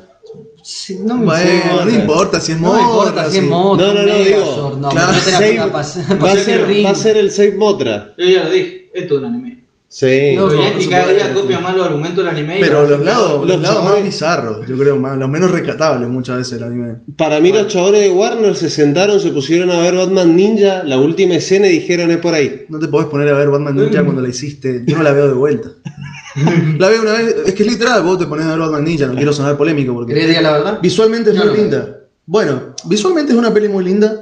Sí, no me Bueno, importa. no importa si es No importa si es Mothra, No, no, no, digo. no, claro, Save- va, a ser, va a ser el Save Motra. Yo ya lo dije, esto es un anime. Sí. No, Y no, cada día copia más los argumentos del anime. Pero los lados, los los lados más bizarros, yo creo, más, los menos rescatables muchas veces el anime. Para mí los chabones de Warner se sentaron, se pusieron a ver Batman Ninja, la última escena y dijeron es por ahí. No te podés poner a ver Batman Ninja cuando la hiciste. Yo no la veo de vuelta. la veo una vez. Es que es literal, vos te pones a ver Batman Ninja. No quiero sonar polémico porque. ¿Querés la verdad? Visualmente es muy no. linda. Bueno, visualmente es una peli muy linda.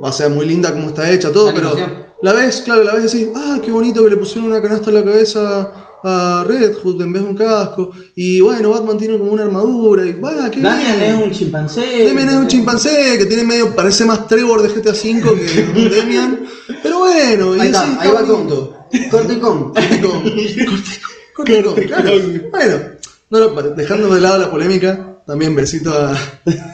O sea, muy linda como está hecha, todo, La pero animación. la ves, claro, la ves y decís, ah, qué bonito que le pusieron una canasta en la cabeza a Red Hood en vez de un casco. Y bueno, Batman tiene como una armadura. Y va, qué Damian bien. es un chimpancé. Demian es un chimpancé que tiene medio, parece más Trevor de GTA V que un Demian. Pero bueno, y Ahí está, ahí va bonito. con. Corte con. Corticón. Corticón, claro. Bueno, no, dejando de lado la polémica, también besito a,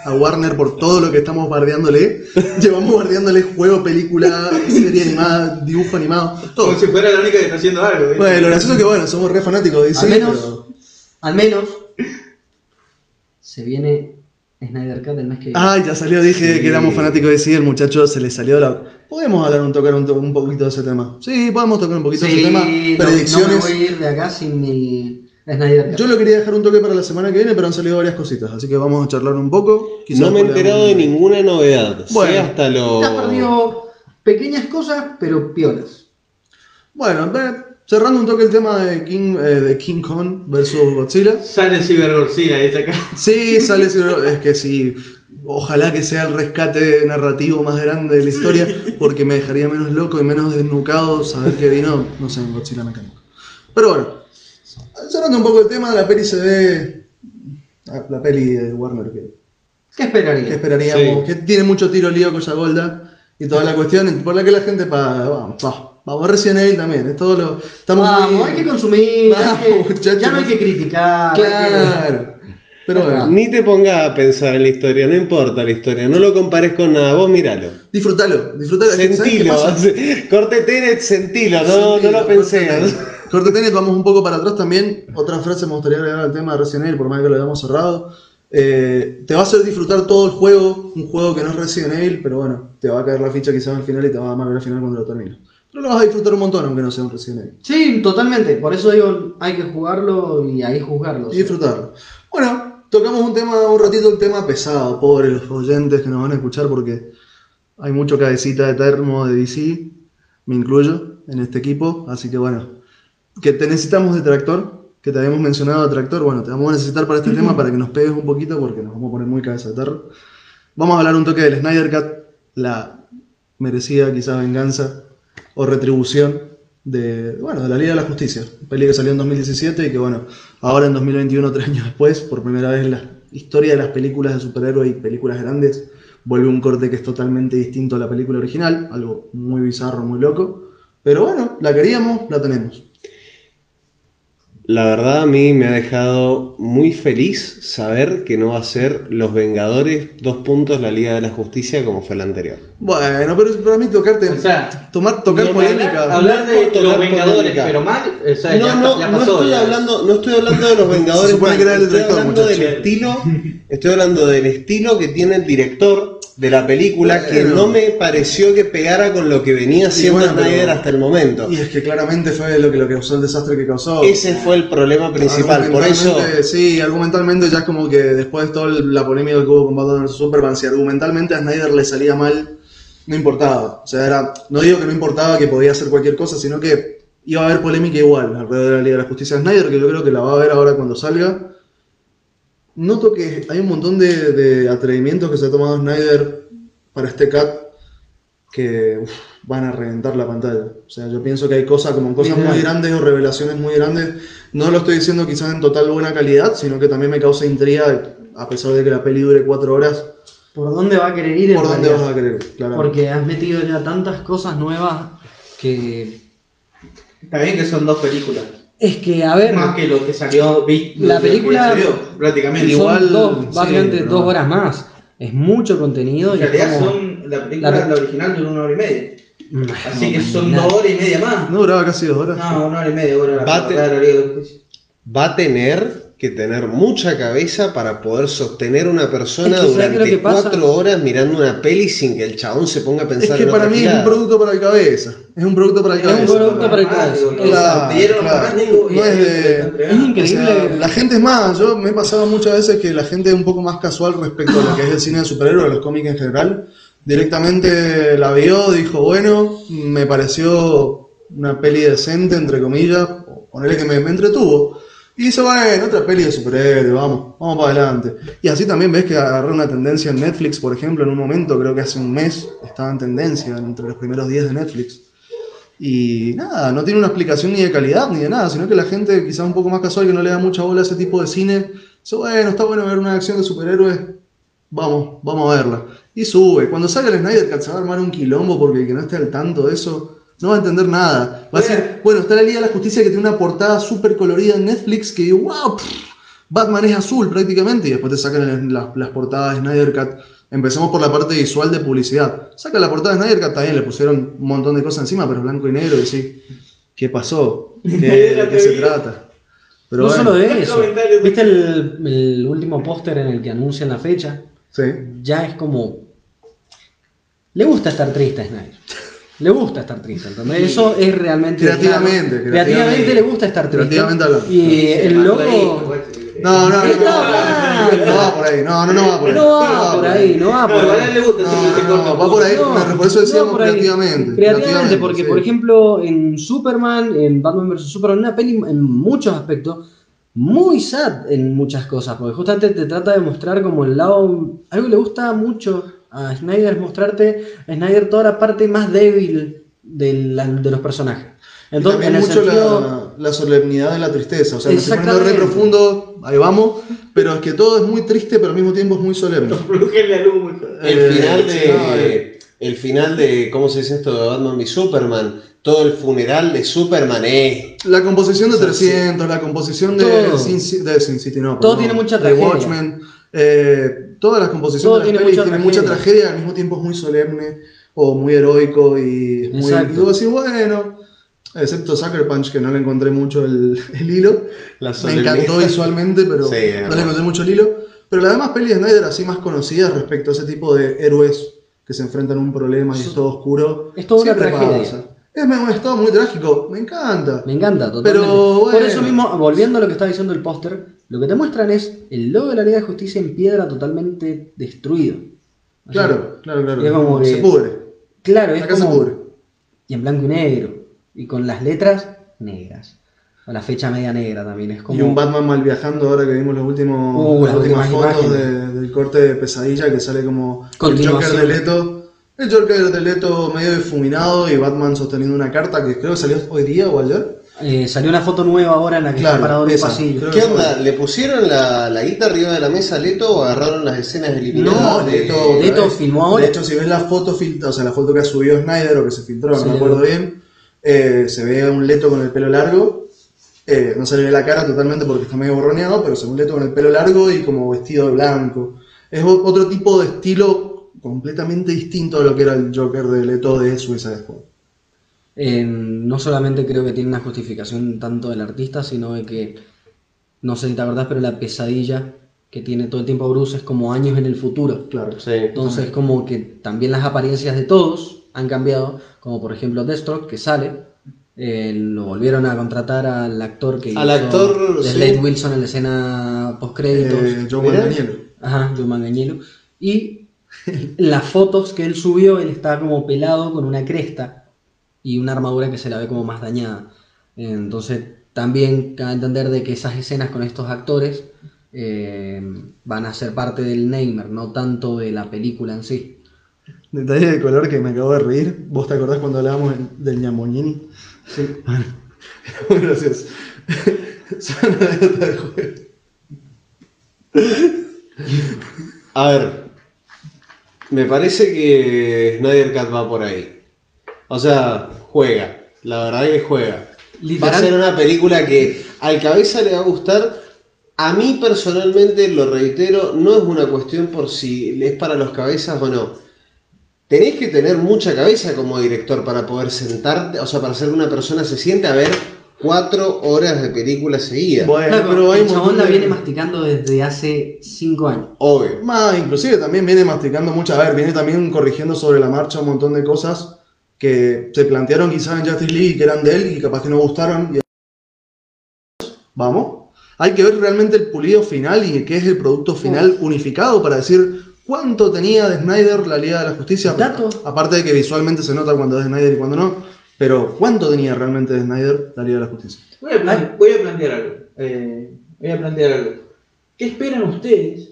a Warner por todo lo que estamos bardeándole. Llevamos bardeándole juego, película, serie animada, dibujo animado, todo. Como si fuera la única que está haciendo algo. Bueno, lo gracioso es que bueno, somos re fanáticos de Al menos- pero- Al menos. Se viene Snyder Cut el mes que viene. Ay, ya salió, dije Sí. que éramos fanáticos de DC, el muchacho se le salió la... Podemos hablar un, tocar un, to- un poquito de ese tema. Sí, podemos tocar un poquito de ese tema. no, no me Predicciones. voy a ir de acá sin mi Snyder Cut. Yo lo quería dejar un toque para la semana que viene, pero han salido varias cositas, así que vamos a charlar un poco. Quizás No me he podamos- enterado de ninguna novedad. Bueno, sé hasta lo. Ya perdió pequeñas cosas, pero piolas. Bueno, cerrando un toque el tema de King, eh, de King Kong versus Godzilla. Sale Cyber Godzilla, dice acá. Sí, sale, es que sí. Ojalá que sea el rescate narrativo más grande de la historia, porque me dejaría menos loco y menos desnucado saber que vino, no sé, Godzilla mecánico. Pero bueno, cerrando un poco el tema, la peli se ve. ah, La peli de Warner, que, ¿Qué esperaría? que esperaríamos, Sí. que tiene mucho tiro lío con Golda y toda la cuestión, por la que la gente paga. Vamos, Resident Evil también, es todo lo. Estamos Vamos, muy- hay que consumir, hay Vamos, que- muchachos. ya no hay que criticar. hay que- Claro. Pero bueno, Ni te pongas a pensar en la historia, no importa la historia, no lo compares con nada, vos míralo. disfrútalo, disfrútalo. ¿Sabes qué Sentilo, corte Tenet, sentilo, no, no lo pensé. Corte Tenet, vamos un poco para atrás también. Otra frase me gustaría agregar al tema de Resident Evil, por más que lo hayamos cerrado. Eh, te va a hacer disfrutar todo el juego, un juego que no es Resident Evil, pero bueno, te va a caer la ficha quizás al final y te va a amar al final cuando lo termines. Pero lo vas a disfrutar un montón aunque no sea un Resident Evil. Sí, totalmente. Por eso digo, hay que jugarlo y ahí juzgarlo. Y disfrutarlo. Bueno, tocamos un tema, un ratito el tema pesado, pobre los oyentes que nos van a escuchar porque hay mucho cabecita de termo de DC, me incluyo en este equipo, así que bueno, que te necesitamos de tractor, que te habíamos mencionado de tractor, bueno, te vamos a necesitar para este tema para que nos pegues un poquito porque nos vamos a poner muy cabeza de terror. Vamos a hablar un toque del Snyder Cut, la merecida quizás venganza o retribución de, bueno, de la Liga de la Justicia, peli que salió en 2017 y que bueno, ahora en 2021, tres años después, por primera vez en la historia de las películas de superhéroes y películas grandes, vuelve un corte que es totalmente distinto a la película original, algo muy bizarro, muy loco, pero bueno, la queríamos, la tenemos. La verdad a mí me ha dejado muy feliz saber que no va a ser Los Vengadores, dos puntos, la Liga de la Justicia como fue la anterior. Bueno, pero para mí tocarte, O sea, tomar, tocar no, polémica. Hablar de Tocar los Vengadores, polémica. pero mal, o sea, No, ya, no, ya no pasó. estoy ya. hablando, no estoy hablando de los Vengadores, que era el estoy director, hablando del estilo, estoy hablando del estilo que tiene el director de la película que no me pareció que pegara con lo que venía haciendo bueno, Snyder hasta el momento. Y es que claramente fue lo que, lo que causó el desastre que causó. Ese fue el problema principal, por eso Sí, argumentalmente ya es como que después de toda la polémica que hubo con Batman vs Superman, si argumentalmente a Snyder le salía mal, no importaba. O sea, era, no digo que no importaba que podía hacer cualquier cosa, sino que iba a haber polémica igual alrededor de la Liga de la Justicia de Snyder, que yo creo que la va a ver ahora cuando salga. Noto que hay un montón de, de atrevimientos que se ha tomado Snyder para este cut que uf, van a reventar la pantalla. O sea, yo pienso que hay cosas como cosas muy grandes o revelaciones muy grandes. No lo estoy diciendo quizás en total buena calidad, sino que también me causa intriga, a pesar de que la peli dure cuatro horas, ¿Por dónde va a querer ir? en por dónde realidad? vas a querer. Claro. Porque has metido ya tantas cosas nuevas que. Está bien que son dos películas. Es que, a ver, Más que lo que salió. vi- La película- salió, prácticamente. Igual- son dos, sí, básicamente pero dos horas más. Es mucho contenido En realidad como- son. La película, La- la, original duró una hora y media. Así no, que son dos horas y media más. No duraba casi dos horas. No, una hora y media, hora Justicia. va a tener que tener mucha cabeza para poder sostener una persona Es que, ¿sabes qué es durante que cuatro horas mirando una peli sin que el chabón se ponga a Es pensar que en para mí es un producto para el cabeza. Es un producto para el Es un cabeza. producto para el cabeza. Es Es. O sea, la gente es más, yo me he pasado muchas veces que la gente es un poco más casual respecto a lo que es el cine de superhéroes, los cómics en general. Directamente la vio, dijo, bueno, me pareció una peli decente, entre comillas, ponerle que me, me entretuvo. Y dice, bueno, otra peli de superhéroes, vamos, vamos para adelante. Y así también ves que agarró una tendencia en Netflix, por ejemplo, en un momento, creo que hace un mes, estaba en tendencia entre los primeros 10 de Netflix. Y nada, no tiene una explicación ni de calidad ni de nada, sino que la gente quizás un poco más casual que no le da mucha bola a ese tipo de cine, dice, bueno, está bueno ver una acción de superhéroes, vamos, vamos a verla. Y sube. Cuando salga el Snyder Cut se va a armar un quilombo porque el que no esté al tanto de eso no va a entender nada. Va a decir, bueno, está la Liga de la Justicia que tiene una portada súper colorida en Netflix que, wow, pff, Batman es azul prácticamente y después te sacan las, las portadas de Snyder Cut. Empecemos por la parte visual de publicidad. Saca la portada de Snyder Cut, también le pusieron un montón de cosas encima, pero es blanco y negro y decís, ¿qué pasó? ¿Qué, ¿De qué se trata? Pero no bueno, solo de eso. ¿Viste el, el último póster en el que anuncian la fecha? sí. Ya es como. Le gusta estar triste a Snyder. Le gusta estar triste, ¿entendés? Eso es realmente. Creativamente, claro. creativamente. le gusta estar triste. Creativamente hablando. Y el loco. No, no, no, ¿Qué no, está no, no va por ahí, no, no, no va por ahí. No va por ahí, no va No, por ahí. le gusta, No, no, va por ahí. No, por eso decíamos no por ahí. creativamente, Creativamente, creativamente, porque sí. por ejemplo en Superman, en Batman vs Superman, una peli en muchos aspectos muy sad en muchas cosas, porque justamente te trata de mostrar como el lado, algo que le gusta mucho a Snyder es mostrarte a Snyder toda la parte más débil de, la- de los personajes. Y Entonces, en también mucho sentido, la, la solemnidad de la tristeza. O sea, me estoy poniendo re profundo, ahí vamos, pero es que todo es muy triste, pero al mismo tiempo es muy solemne. El Eh, final no, eh. de. El final de. ¿Cómo se dice esto de Batman y Superman? Todo el funeral de Superman es. La composición de O sea, 300, la composición de. Sin, de Sin City, no, Todo tiene mucha de tragedia. Watchmen, eh, todas las composiciones Todo de las tiene pelis mucha tienen mucha tragedia. tragedia, al mismo tiempo es muy solemne o muy heroico y es muy. Y vos decís, bueno, excepto Sucker Punch, que no le encontré mucho el, el hilo. La Me encantó visualmente, pero Sí, no le encontré mucho el hilo. Pero las demás pelis de Snyder así más conocidas respecto a ese tipo de héroes que se enfrentan a un problema y es todo oscuro. Es toda una tragedia. pasa. Es, me- es todo muy trágico, me encanta. Me encanta, totalmente. Pero, Por bueno. eso mismo, volviendo a lo que está diciendo el póster, lo que te muestran es el logo de la Liga de Justicia en piedra totalmente destruido. O sea, Claro, claro, claro. Es como se pudre. Claro, es Acá se como... pudre. Y en blanco y negro. Y con las letras negras. O la fecha media negra también. Es como... Y un Batman mal viajando ahora que vimos los últimos, Uh, las las últimas últimas fotos de- del corte de pesadilla que sale como el. Joker de Leto. El Joker de Leto medio difuminado y Batman sosteniendo una carta que creo que salió hoy día o ayer. Eh, salió una foto nueva ahora en la que Claro, está parado en un esa. pasillo. ¿Qué onda? ¿Le pusieron la, la guita arriba de la mesa a Leto o agarraron las escenas eliminadas? No, de- Leto, Leto filmó ahora. De hecho, si ves la foto filtrada, o sea, la foto que ha subido Snyder o que se filtró, Se no me acuerdo ve. bien, eh, se ve a un Leto con el pelo largo. eh, no se le ve la cara totalmente porque está medio borroneado, pero se ve un Leto con el pelo largo y como vestido de blanco. Es otro tipo de estilo completamente distinto a lo que era el Joker de Leto de Suicide Squad. Eh, no solamente creo que tiene una justificación tanto del artista, sino de que, no sé si te acordás, pero la pesadilla que tiene todo el tiempo Bruce es como años en el futuro. Claro. Sí. Entonces, como que también las apariencias de todos han cambiado, como por ejemplo Deathstroke, que sale, eh, lo volvieron a contratar al actor que Al hizo actor, de sí. Slade Wilson en la escena post-créditos. Eh, Joe. Manganiello. Ajá, Joe Manganiello. Y las fotos que él subió, él está como pelado con una cresta y una armadura que se la ve como más dañada. Entonces, también cabe entender de que esas escenas con estos actores eh, van a ser parte del Neymar, no tanto de la película en sí. Detalle de color que me acabo de reír. ¿Vos te acordás cuando hablábamos del ñamoñini? Sí. Bueno, muy gracioso. Es una anécdota de juego. A ver, me parece que Snyder Cat va por ahí. O sea, juega. La verdad que juega. Va a Literal- ser una película que al cabeza le va a gustar. A mí personalmente, lo reitero, no es una cuestión por si es para los cabezas o no. Tenés que tener mucha cabeza como director para poder sentarte, o sea, para hacer que una persona se siente a ver cuatro horas de película seguida. Bueno, Claro, pero hay el chabón la viene masticando desde hace 5 años. Obvio. Más, inclusive también viene masticando mucho. A ver, viene también corrigiendo sobre la marcha un montón de cosas que se plantearon quizás en Justice League y que eran de él y capaz que no gustaron. y- Vamos. Hay que ver realmente el pulido final y qué es el producto final unificado para decir cuánto tenía de Snyder la Liga de la Justicia. Dato. Aparte de que visualmente se nota cuando es de Snyder y cuando no. Pero ¿cuánto tenía realmente de Snyder la Liga de la Justicia? Voy a, plan- voy a plantear algo. eh, voy a plantear algo. ¿Qué esperan ustedes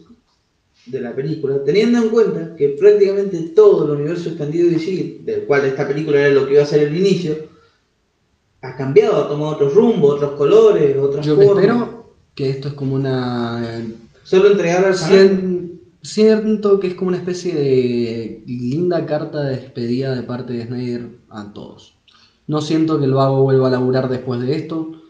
de la película, teniendo en cuenta que prácticamente todo el universo extendido de DC, del cual esta película era lo que iba a ser el inicio, ha cambiado, ha tomado otros rumbos, otros colores, otras Yo formas? espero que esto es como una. eh, Solo entregar al siento que es como una especie de linda carta de despedida de parte de Snyder a todos. No siento que el vago vuelva a laburar después de esto.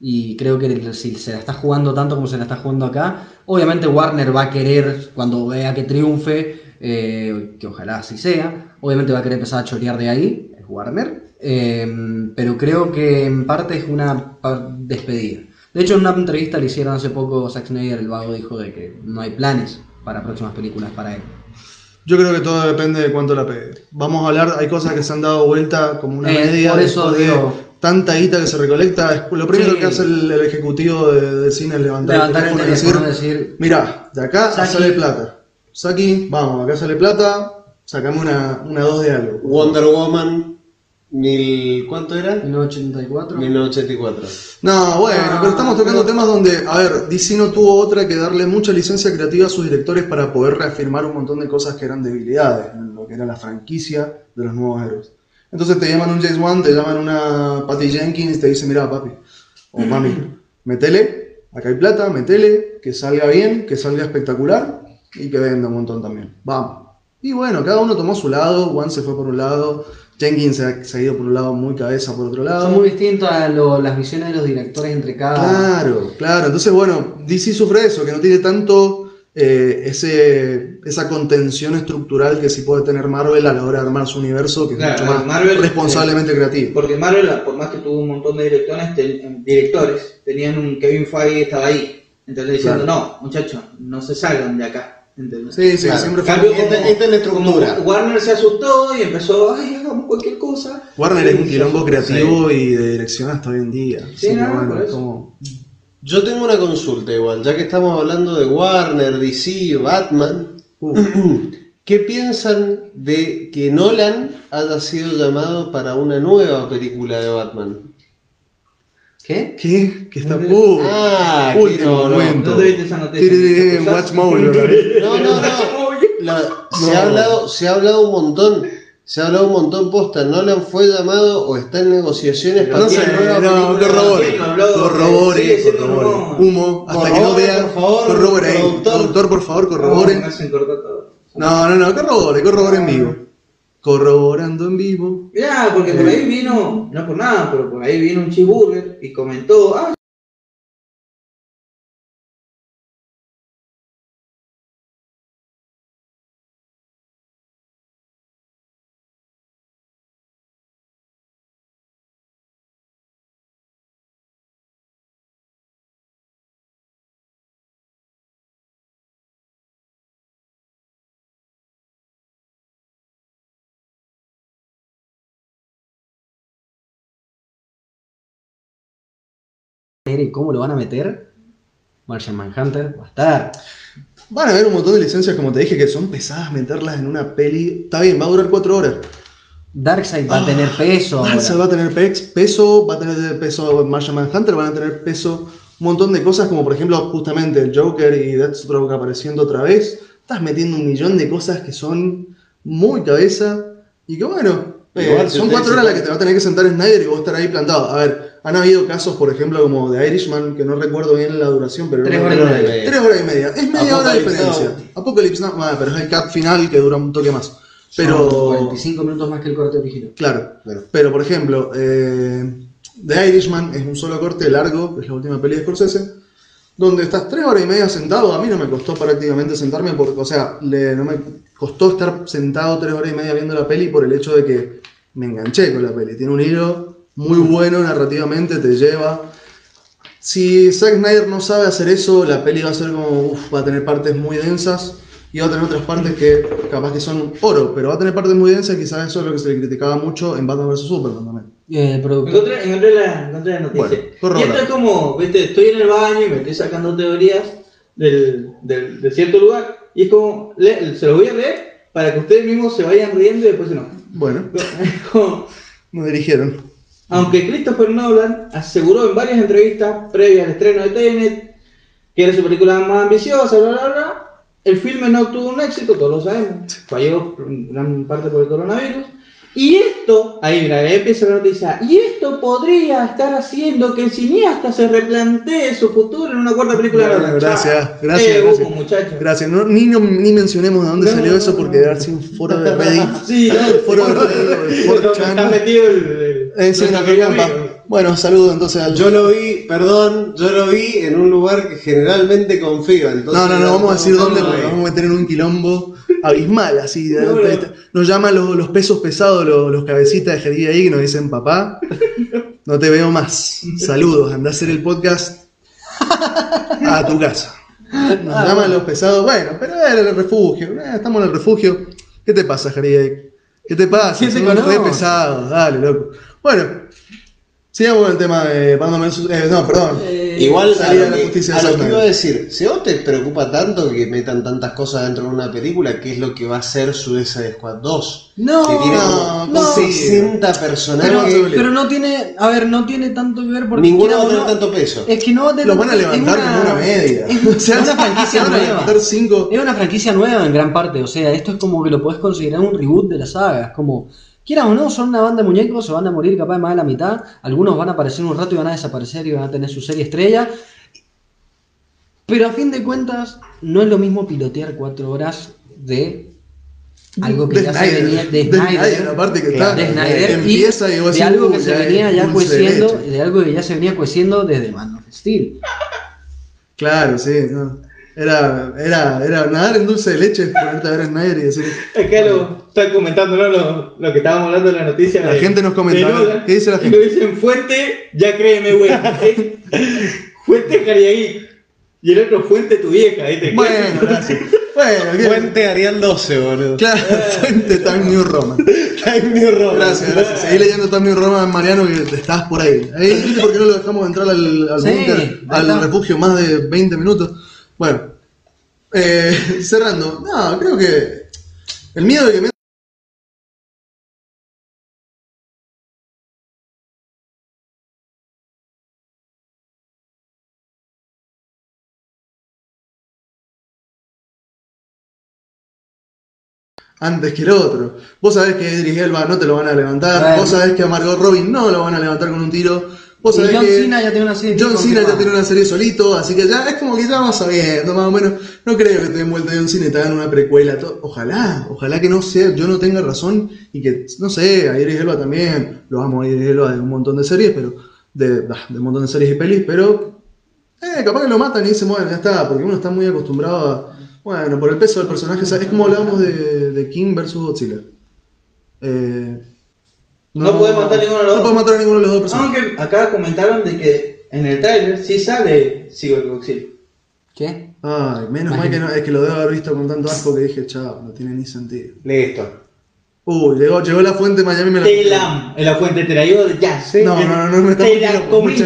Y creo que si se la está jugando tanto como se la está jugando acá, obviamente Warner va a querer, cuando vea que triunfe, eh, que ojalá así sea, obviamente va a querer empezar a chorear de ahí, es Warner, eh, pero creo que en parte es una despedida. De hecho, en una entrevista le hicieron hace poco, Zack Snyder, el vago, dijo de que no hay planes para próximas películas para él. Yo creo que todo depende de cuánto la pegue. Vamos a hablar, hay cosas que se han dado vuelta como una Eh, media por eso digo- tanta guita que se recolecta. Lo primero Sí. que hace el, el ejecutivo de, de cine es levantar, Levantar el teléfono y teléfono y decir, decir, mira, de acá Saki. sale plata. Saki, vamos, acá sale plata, sacame una, una dos de algo. Wonder Woman, mil, ¿cuánto era? 1984. 1984. No, bueno, Ah, pero estamos tocando pero- temas donde, a ver, DC no tuvo otra que darle mucha licencia creativa a sus directores para poder reafirmar un montón de cosas que eran debilidades en lo que era la franquicia de los nuevos héroes. Entonces te llaman un James Wan, te llaman una Patty Jenkins y te dicen, mira papi, o mami, metele, acá hay plata, metele, que salga bien, que salga espectacular y que venda un montón también. Vamos. Y bueno, cada uno tomó su lado, Wan se fue por un lado, Jenkins se ha, se ha ido por un lado muy cabeza por otro lado. Son muy distintos a lo- las visiones de los directores entre cada. Claro, claro. Entonces, bueno, DC sufre eso, que no tiene tanto eh, ese, esa contención estructural que sí puede tener Marvel a la hora de armar su universo, que es Claro, mucho más Marvel, responsablemente creativo. Porque Marvel, por más que tuvo un montón de directores, ten- directores tenían un Kevin Feige estaba ahí. Entonces diciendo, no, muchachos, no se salgan de acá. ¿entendés? Sí, sí, Claro. siempre fue. Cambio, Esta- como- esta es la estructura. como Warner se asustó y empezó, ay, hagamos cualquier cosa. Warner es un quilombo creativo y de dirección hasta hoy en día. Sí, no, bueno, es como- Yo tengo una consulta igual, ya que estamos hablando de Warner, DC, Batman. Uh, ¿Qué piensan de que Nolan haya sido llamado para una nueva película de Batman? ¿Qué? ¿Qué? ¿Qué está? Uh, Ah, último no, no. momento. ¿No te viste esa noticia? Tiri, Watch Mode, ¿no? No, no, no. La- se, ha hablado, se ha hablado un montón. Se ha hablado un montón posta. Nolan fue llamado o está en negociaciones para No una nueva no, película. corrobore, corrobore, corrobore. Humo, hasta que no Corrobore, vea, por favor, corrobore ahí. productor. Por favor, No, corrobore. No, no, no, corrobore, corrobore en vivo. Corroborando en vivo. Mirá, porque por ahí vino, no por nada, pero por ahí vino un cheeseburger y comentó, ah, ¿Y cómo lo van a meter? Martian Manhunter va a estar. Van a haber un montón de licencias, como te dije, que son pesadas meterlas en una peli. Está bien, va a durar cuatro horas. Darkseid va a tener peso. ahora. Darkseid va a tener pex- peso, va a tener peso Martian Manhunter, van a tener peso un montón de cosas, como por ejemplo, justamente el Joker y Deathstroke apareciendo otra vez. Estás metiendo un millón de cosas que son muy cabeza y que bueno, eh, Igual, son cuatro horas las que te va a tener que sentar Snyder y vos estar ahí plantado. A ver, han habido casos, por ejemplo, como de Irishman, que no recuerdo bien la duración, pero Tres horas y media. Tres horas y media. Es media hora de diferencia. Now. Apocalypse Now, ah, pero es el cap final que dura un toque más. Son Pero. 45 minutos más que el corte original. Claro. Claro. Pero por ejemplo, eh, The Irishman es un solo corte largo, es la última peli de Scorsese, donde estás tres horas y media sentado. A mí no me costó prácticamente sentarme, porque, o sea, le- no me costó estar sentado tres horas y media viendo la peli por el hecho de que me enganché con la peli. Tiene un hilo muy bueno narrativamente, te lleva. Si Zack Snyder no sabe hacer eso, la peli va a ser como, uf, va a tener partes muy densas y va a tener otras partes que capaz que son oro, pero va a tener partes muy densas y quizás eso es lo que se le criticaba mucho en Batman vs Superman. Eh, productor. Encontré, encontré la, encontré la noticia. Bueno, y esto es como, viste, estoy en el baño y me estoy sacando teorías del, del- de cierto lugar. Y es como, le- se los voy a leer para que ustedes mismos se vayan riendo y después se enojen. Bueno, Es como, nos dirigieron. Aunque Christopher Nolan aseguró en varias entrevistas previas al estreno de Tenet que era su película más ambiciosa, bla, bla, bla, el filme no tuvo un éxito, todos lo sabemos, falló en gran parte por el coronavirus. Y esto, ahí mira, ahí empieza la noticia, y esto podría estar haciendo que el cineasta se replantee su futuro en una cuarta película de gracias, gracias, Eh, gracias. humo, muchachos. Gracias. No, ni, no- ni mencionemos de dónde No, salió eso porque debe haber sido un foro de Reddit. Sí, foro de Reddit, de 4chan. Está metido el... Bueno, saludo entonces al. Yo lo vi, perdón, yo lo vi en un lugar que generalmente confío. Entonces, No, no, no, vamos a decir dónde porque nos vamos a meter en un quilombo abismal, así. de- No, Nos llaman los, los pesos pesados, los, los cabecitas de Jerry ahí, que nos dicen, papá, no te veo más. Saludos, anda a hacer el podcast a tu casa. Nos Ah, llaman los pesados, bueno, pero era el refugio, eh, estamos en el refugio. ¿Qué te pasa, Jerry? ¿Qué te pasa? ¿Quién te Son re pesados, dale, loco. Bueno, sigamos con el tema de Batman vs- eh, no, perdón. Eh, Igual a lo, que, justicia a lo que iba a decir, si a vos te preocupa tanto que metan tantas cosas dentro de una película, ¿qué es lo que va a ser Suicide Squad 2? No, que tiene no, como no. 60 pero, personajes, pero no tiene, a ver, no tiene tanto que ver porque ninguno va a tener no, tanto peso. Es que no va a tener Los van a es levantar como una media. Es, O sea, una franquicia nueva. levantar cinco. Es una franquicia nueva en gran parte, o sea, esto es como que lo podés considerar un reboot de la saga, es como, quieras o no, son una banda de muñecos, se van a morir capaz de más de la mitad, algunos van a aparecer un rato y van a desaparecer y van a tener su serie estrella, pero a fin de cuentas no es lo mismo pilotear cuatro horas de algo que De ya Snyder, se venía de de Snyder, Snyder, que está, de Snyder, empieza y de algo que "Uy, se venía ya dulce de cueciendo, leche". de algo que ya se venía cueciendo desde Man of Steel. Claro, sí. no. Era, era, era nadar en dulce de leche, ponerte a ver a Snyder y decir. Acá lo están comentando ¿no? lo, lo que estábamos hablando de la noticia. La de- gente nos comenta, de a ver, Nolan. ¿qué dice la Y gente? lo dicen fuente, ya créeme, güey. fuente Cariagui. Y el otro fuente tu vieja, ¿viste? Bueno, gracias. Bueno. Fuente Arial 12, boludo. Claro, fuente Time New Roman. Time New Roman. Gracias, gracias. Seguí leyendo Time New Roman, Mariano, que te estabas por ahí. Ahí, ¿viste por qué no lo dejamos entrar al, al Sí, búnker, al está. refugio más de 20 minutos? Bueno, eh, cerrando. No, creo que el miedo de que me antes que el otro. Vos sabés que Idris Elba no te lo van a levantar. Bueno. Vos sabés que a Margot Robin no lo van a levantar con un tiro. Vos Y sabés John que Cena ya tiene una serie John Cena ya tiene una serie solito, así que ya es como que ya vamos sabiendo, más o menos. No creo que te den vuelta John Cena y te hagan una precuela. Ojalá, ojalá que no sea, yo no tenga razón y que, no sé, a Idris Elba también, lo amo a Idris Elba de un montón de series, pero de, un montón de series y pelis, pero eh, capaz que lo matan y dicen, bueno, ya está, porque uno está muy acostumbrado a, bueno, por el peso del personaje, es como hablábamos de, de King versus Godzilla. Eh, No podemos matar a ninguno de los No dos. podemos matar a ninguno de los dos personajes. Aunque acá comentaron de que en el trailer sí sale Cybergodzilla. ¿Qué? Ay, menos mal que no, es que lo debo haber visto con tanto asco que dije, chao, no tiene ni sentido. Listo. Uy, llegó, llegó la fuente Miami me la Telam, en la fuente te la digo ya. No, no, no, no me está Te la comí.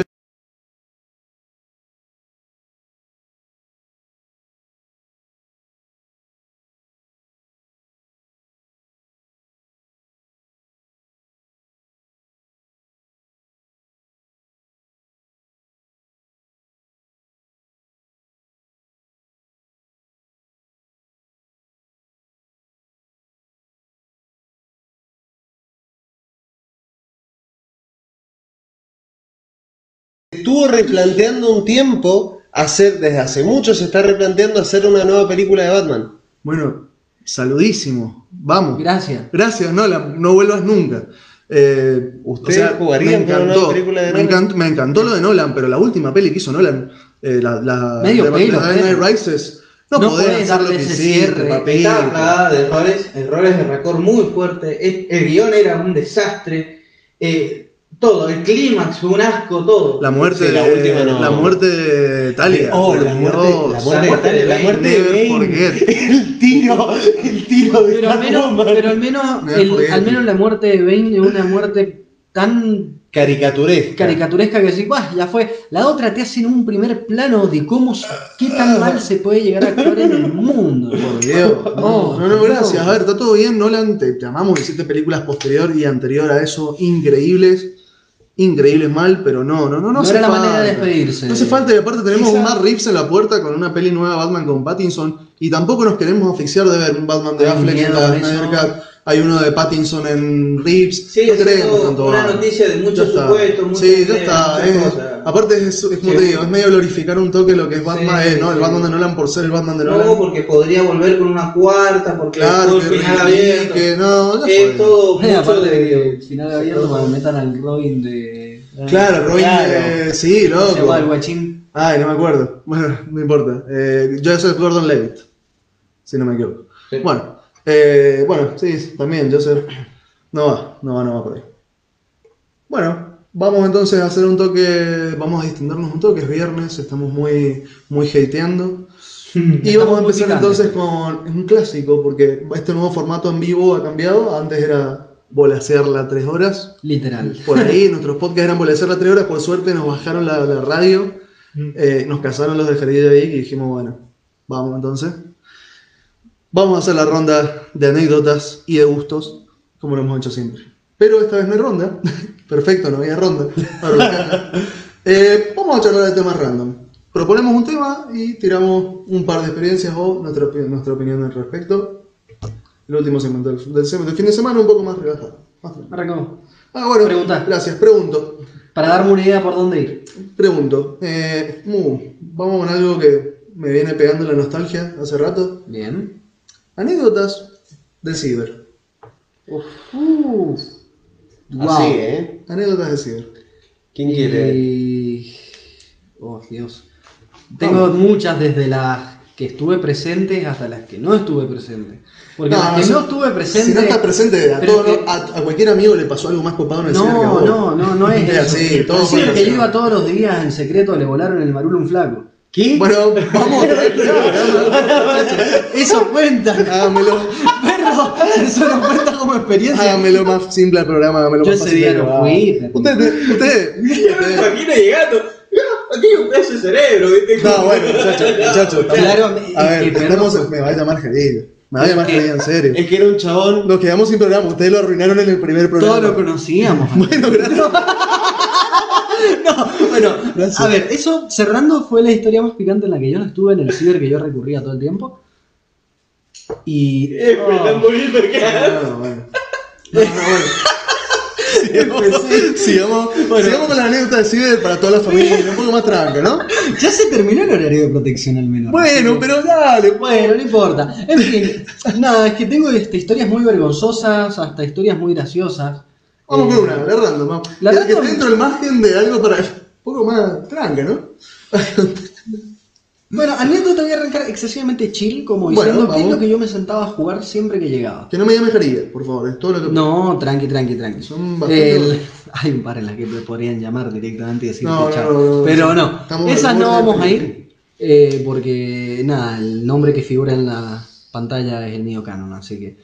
Estuvo replanteando un tiempo hacer, desde hace mucho se está replanteando hacer una nueva película de Batman. Bueno, saludísimo. Vamos. Gracias. Gracias, Nolan, no vuelvas nunca. Eh, ¿Ustedes jugarían por una nueva película de me Nolan? encantó, me encantó lo de Nolan, pero la última peli que hizo Nolan, eh, la, la Medio de pelo, pero. Rises, no, No podés podés hacer lo darle que ese hiciste. Estaba plagada de errores, errores de racor muy fuerte. El, el guion era un desastre. eh, Todo, el clímax fue un asco, todo. La muerte, Sí, la de, última no. la muerte de Talia. Oh, la muerte, Dios. la muerte, muerte de de la muerte de Never Bane. El tiro, el tiro de Pero al menos, pero al menos, el- al menos la muerte de Bane es una muerte tan caricaturesca. caricaturesca que decís, "Buah, ya fue. La otra te hacen un primer plano de cómo, qué tan mal se puede llegar a actuar en el mundo. Por Dios. No, No, no, gracias. A ver, está todo bien, Nolan. Te, te amamos. Hiciste películas posterior y anterior a eso increíbles. Increíbles mal, pero no, no, no, no. No era la falta. manera de despedirse. No hace falta y aparte tenemos Esa- un Matt Reeves en la puerta con una peli nueva Batman con Pattinson y tampoco nos queremos asfixiar de ver un Batman de Ay, Affleck en la con Snyder. Hay uno de Pattinson en Reeves. Sigue no siendo tanto una noticia de muchos Ya está. supuestos, muchas Sí, ya está. es- aparte es, es como Sí. te digo, es medio glorificar un toque lo que es Batman, Sí, eh, ¿no? El sí. Batman de Nolan por ser el Batman de Nolan. No, porque podría volver con una cuarta, porque Claro, que, el final abierto. que no, ya es fue. todo Eh, mucho aparte de... el final abierto cuando metan al Robin de. Claro, Robin, Claro. eh, sí, ¿Cómo se el loco. guachín? Ay, no me acuerdo. Bueno, no importa. Eh, Joseph Gordon-Levitt, si no me equivoco. Sí. Bueno, eh, bueno, sí, también Joseph. No va, no va, no va por ahí. Bueno, vamos entonces a hacer un toque, vamos a distendernos un toque, es viernes, estamos muy, muy hateando. Y vamos a empezar entonces con un clásico, porque este nuevo formato en vivo ha cambiado. Antes era volasearla tres horas. Literal. Por ahí nuestros podcasts eran volasearla tres horas. Por suerte nos bajaron la, la radio, eh, nos casaron los de Jarilla Vic y dijimos, bueno, vamos entonces. Vamos a hacer la ronda de anécdotas y de gustos, como lo hemos hecho siempre. Pero esta vez no hay ronda. Perfecto, no había ronda. Eh, vamos a charlar de temas random. Proponemos un tema y tiramos un par de experiencias o nuestra, nuestra opinión al respecto. El último segmento del, del del fin de semana un poco más relajado. Más. Arrancamos. Ah, bueno, Pregunta. gracias. Pregunto, Para darme una idea por dónde ir. pregunto. Eh, Mu, vamos con algo que me viene pegando la nostalgia hace rato. Bien. Anécdotas del ciber. Uh, Así, ¿eh? Anécdotas del ciber. ¿Quién quiere? Y... Oh, Dios. Tengo muchas desde las que estuve presente hasta las que no estuve presente. Porque las que no estuve presente. Si no estás presente, a, todo- que- a, a cualquier amigo le pasó algo más copado en el ciber No, vos. no, no, no es Es eso. así, todo fue que iba todos los días en secreto le volaron el marulo un flaco. ¿Qué? Bueno, vamos. Eso cuenta. hágamelo, Perro, eso no cuenta como experiencia. hágamelo más simple al programa. Hágamelo Yo más ese fácil día no fui. Usted, usted, Yo me imagino llegando. Aquí hay un pedazo de cerebro, ¿viste? No, bueno, muchacho, muchacho. estamos- Claro, a ver, es que, estamos- perro, me va a llamar Geril. Me va a llamar Geril, en serio. Es que era un chabón. Nos quedamos sin programa. Ustedes lo arruinaron en el primer programa. Todos lo conocíamos. Bueno, gracias. No, bueno, Gracias. a ver, eso cerrando fue la historia más picante en la que yo no estuve en el ciber que yo recurría todo el tiempo. Y. Eh, me están muriendo acá. No, bueno. No, no, bueno. Sigamos, sigamos, sigamos con la anécdota de Ciber para toda la familia, un poco más tranca, ¿no? Ya se terminó el horario de protección al menos. Bueno, pero dale. Bueno, no importa. En fin, nada, es que tengo este, historias muy vergonzosas, hasta historias muy graciosas. Vamos Eh, con una, la random. vamos. la que, que dentro del margen de algo para un poco más tranca, ¿no? Bueno, anécdota voy a arrancar excesivamente chill, como Bueno, diciendo que es vamos. lo que yo me sentaba a jugar siempre que llegaba. Que no me llame Jarilla, por favor, es todo lo que. No, tranqui, tranqui, tranqui. Son bastante El- buenos. Hay un par en las que me podrían llamar directamente y decir No, chao. no, no, Pero no, estamos al esas no vamos a ir. eh, porque nada, el nombre que figura en la pantalla es el mío canon, así que.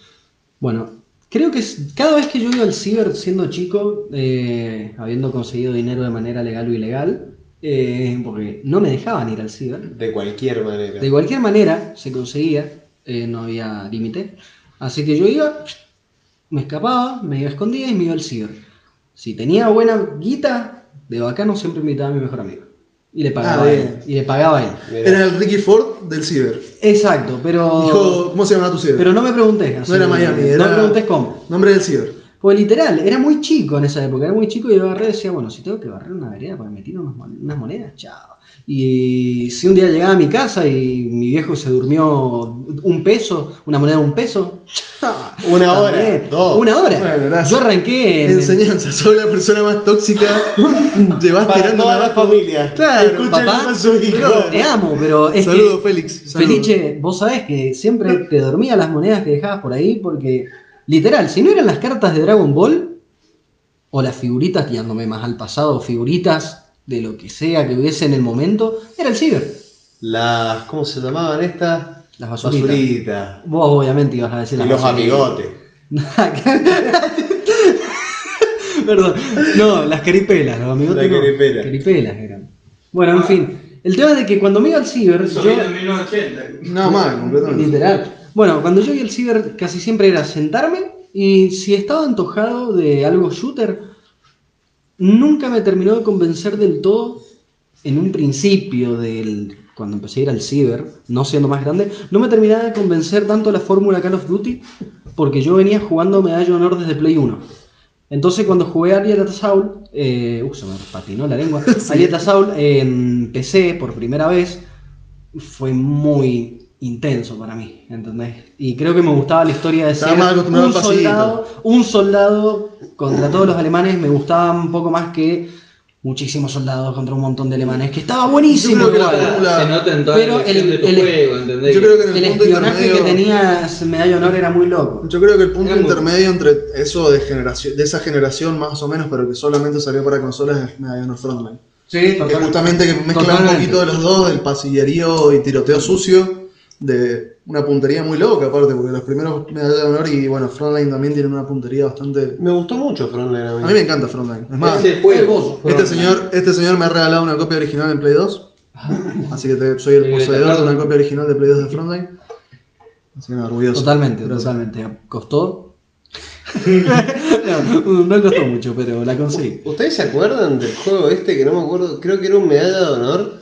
Bueno, creo que es- cada vez que yo iba al ciber siendo chico, eh, habiendo conseguido dinero de manera legal o ilegal, eh, porque no me dejaban ir al ciber. De cualquier manera. De cualquier manera se conseguía, eh, no había límite. Así que yo iba, me escapaba, me iba escondida y me iba al ciber. Si tenía buena guita, de bacano siempre invitaba a mi mejor amigo. Y le pagaba Ah, a él. Y le pagaba a él. Era el Ricky Ford del Ciber. Exacto, pero. Dijo, ¿cómo se llama tu Ciber? Pero no me preguntes. así no era Miami, No era. me preguntes cómo. Nombre del Ciber. Pues literal, era muy chico en esa época, era muy chico y yo agarré y decía, bueno, si tengo que barrer una vereda para meter unas, mon- unas monedas, chao. Y si un día llegaba a mi casa y mi viejo se durmió un peso, una moneda de un peso, Una hora, dos. Una hora. Bueno, yo arranqué en, Enseñanza, soy la persona más tóxica. Te vas Para tirando toda la familia. Claro, papá, a su hijo. pero te amo, pero es Saludos, que, Félix. saludos. Felice, vos sabés que siempre te dormía las monedas que dejabas por ahí porque, literal, si no eran las cartas de Dragon Ball, o las figuritas, tirándome más al pasado, figuritas de lo que sea que hubiese en el momento, era el ciber. Las, ¿cómo se llamaban estas? Las basuritas. Basuritas. Vos obviamente ibas a decir Y las los basuritas. amigotes. Perdón. No, las caripelas, los amigos. Las caripelas. Caripelas eran. Bueno, en fin. El tema es de que cuando me iba al ciber, Eso yo. vino en 1980. Nada más, completamente. Literal. Bueno, cuando yo iba al ciber casi siempre era sentarme y si estaba antojado de algo shooter, nunca me terminó de convencer del todo en un principio del cuando empecé a ir al ciber, no siendo más grande, no me terminaba de convencer tanto la fórmula Call of Duty porque yo venía jugando Medalla de Honor desde Play 1. Entonces cuando jugué a Ariel Assault, eh, uh, se me patinó la lengua, Ariel Assault en PC por primera vez, fue muy intenso para mí, ¿entendés? Y creo que me gustaba la historia de Estaba ser más un soldado, un soldado contra todos los alemanes, me gustaba un poco más que muchísimos soldados contra un montón de alemanes, que estaba buenísimo. Yo creo que la igual. fórmula- Se nota en toda Pero la el- de tu el- juego, ¿entendés? yo creo que en El el punto espionaje que intermedio- tenía Medalla Honor era muy loco. Yo creo que el punto Era muy- intermedio entre eso de generación, de esa generación más o menos, pero que solamente salió para consolas es Medalla Honor Frontline. Sí, Que justamente que mezcla un poquito de los dos, del pasillerío y tiroteo sucio, de una puntería muy loca aparte, porque los primeros Medalla de Honor y bueno, Frontline también tienen una puntería bastante... Me gustó mucho Frontline a mí. A mí me encanta Frontline. Es más, Ese juego. este señor, este señor me ha regalado una copia original en Play 2, así que te- soy el poseedor de una copia original de Play 2 de Frontline. Así que nada, orgulloso. Totalmente, Gracias. totalmente. ¿Costó? no, no costó mucho, pero la conseguí. ¿Ustedes se acuerdan del juego este que no me acuerdo? Creo que era un medalla de honor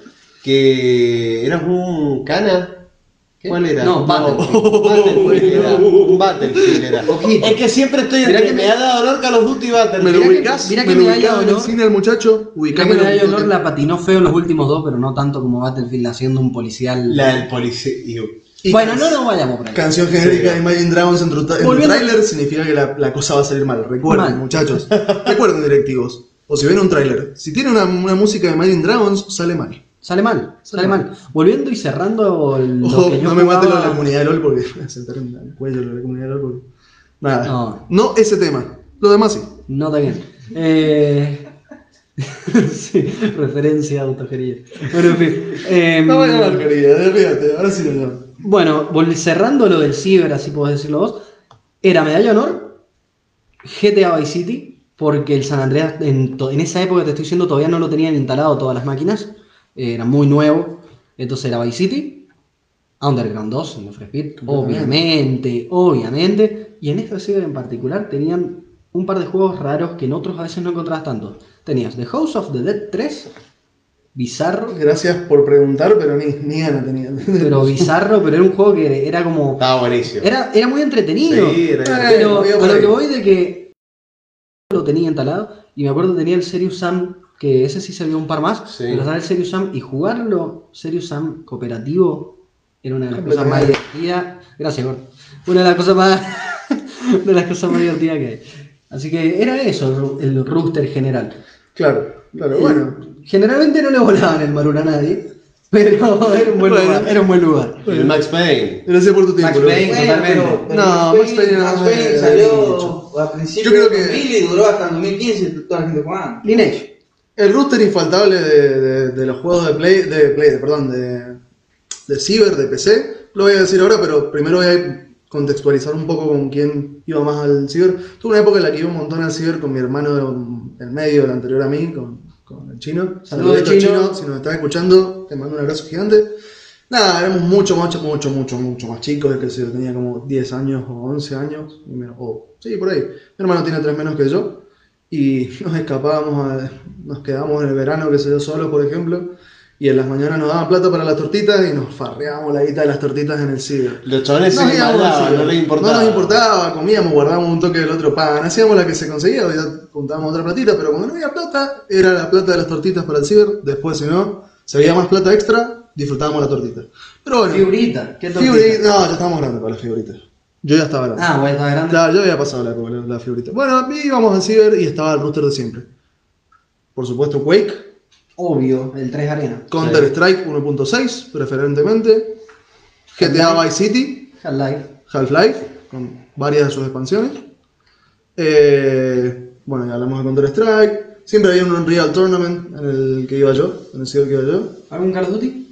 que era un cana. ¿Cuál era? No, Battlefield. Battlefield era. Battlefield era. Ojito. Es que siempre estoy Mirá entre que me- medalla de honor, Call of Duty y ¿Me Battlefield. lo Mirá que- ubicás? mirá que ¿Me lo ubicás de en el honor- cine el muchacho? Mirá que Ubicámelo Medalla de Honor la patinó feo en los últimos dos, pero no tanto como Battlefield haciendo un policial. La del policía. Y Bueno, no nos vayamos por ahí. Canción genérica de Imagine Dragons en, en Volviendo- tráiler significa que la, la cosa va a salir mal. Recuerden, Mal. muchachos. Recuerden, directivos. O si ven un tráiler, si tiene una, una música de Imagine Dragons, sale mal. Sale mal, sale Sale mal. Volviendo y cerrando el- lo Ojo, que yo no me maten lo de jugaba- la comunidad de LOL porque me voy a sentar en el cuello lo de la comunidad de LOL porque... Nada. No. No. ese tema. Lo demás sí. No está bien. Eh... sí, referencia a autogería. Bueno, en fin. Em, No voy a desvíate, ahora sí lo llamo. Bueno, cerrando lo del ciber, así podés decirlo vos, era Medalla de Honor, GTA Vice City, porque el San Andreas en, en esa época te estoy diciendo todavía no lo tenían instalado todas las máquinas, eh, era muy nuevo, entonces era Vice City, Underground 2 en Speed, obviamente, obviamente, y en este ciber en particular tenían un par de juegos raros que en otros a veces no encontrabas tanto. Tenías The House of the Dead 3, bizarro, Gracias por preguntar, pero ni, ni gana tenía. pero bizarro, pero era un juego que era como... Estaba buenísimo. Era, era muy entretenido. Sí, era pero a lo que voy de que lo tenía instalado y me acuerdo que tenía el Serious Sam, que ese sí se vio un par más, Sí. pero el Serious Sam y jugarlo Serious Sam cooperativo era una de las cosas más divertidas. Gracias, Gord. Una de las cosas más de las cosas más divertidas que hay. Así que era eso el, el rooster general. Claro, claro, bueno. Generalmente no le volaban el marul a nadie, pero era un buen Bueno. lugar. Era un buen lugar. El Max Payne. Gracias por tu tiempo. Max. Payne. Totalmente. pero- pero No, Max Max Payne Max Payne salió a principios Yo creo de que- 2000 y duró hasta 2015 toda la gente jugando. Lineage. El rooster infaltable de, de- de los juegos de Play, de Play, de- perdón, de, de Ciber, de PC, lo voy a decir ahora, pero primero voy a contextualizar un poco con quién iba más al Ciber. Tuve una época en la que iba un montón al Ciber con mi hermano el medio, el anterior a mí, con, con el chino. Saludos, Saludos Chino. si nos estás escuchando, te mando un abrazo gigante. Nada, éramos mucho, mucho, mucho, mucho, mucho más chicos, es que yo tenía como 10 años o 11 años, o sí, por ahí. Mi hermano tiene 3 menos que yo, y nos escapábamos, a- nos quedábamos en el verano, que se yo solo, por ejemplo, y en las mañanas nos daban plata para las tortitas y nos farreábamos la guita de las tortitas en el ciber. Los chavales al mandaban, ciber. no les importaba. No nos importaba, comíamos, guardábamos un toque del otro pan, hacíamos la que se conseguía, ya juntábamos otra platita, pero cuando no había plata, era la plata de las tortitas para el ciber, después si no, si había más plata extra, disfrutábamos la tortita. Pero bueno, Figurita. ¿Qué figurita- tortita? no, ya estábamos grandes para las figuritas. Yo ya estaba grande. Ah, bueno, está grande. Claro, yo había pasado la, la, la figurita. Bueno, íbamos al ciber y estaba el rooster de siempre. Por supuesto, Quake, Obvio, el 3 Arena. Counter Strike 1.6, preferentemente, GTA Vice City, Half-Life. Half-Life, con varias de sus expansiones. Eh, Bueno, ya hablamos de Counter-Strike. Siempre había un Unreal Tournament en el que iba yo, en el ciber que iba yo. ¿Algún Call of Duty?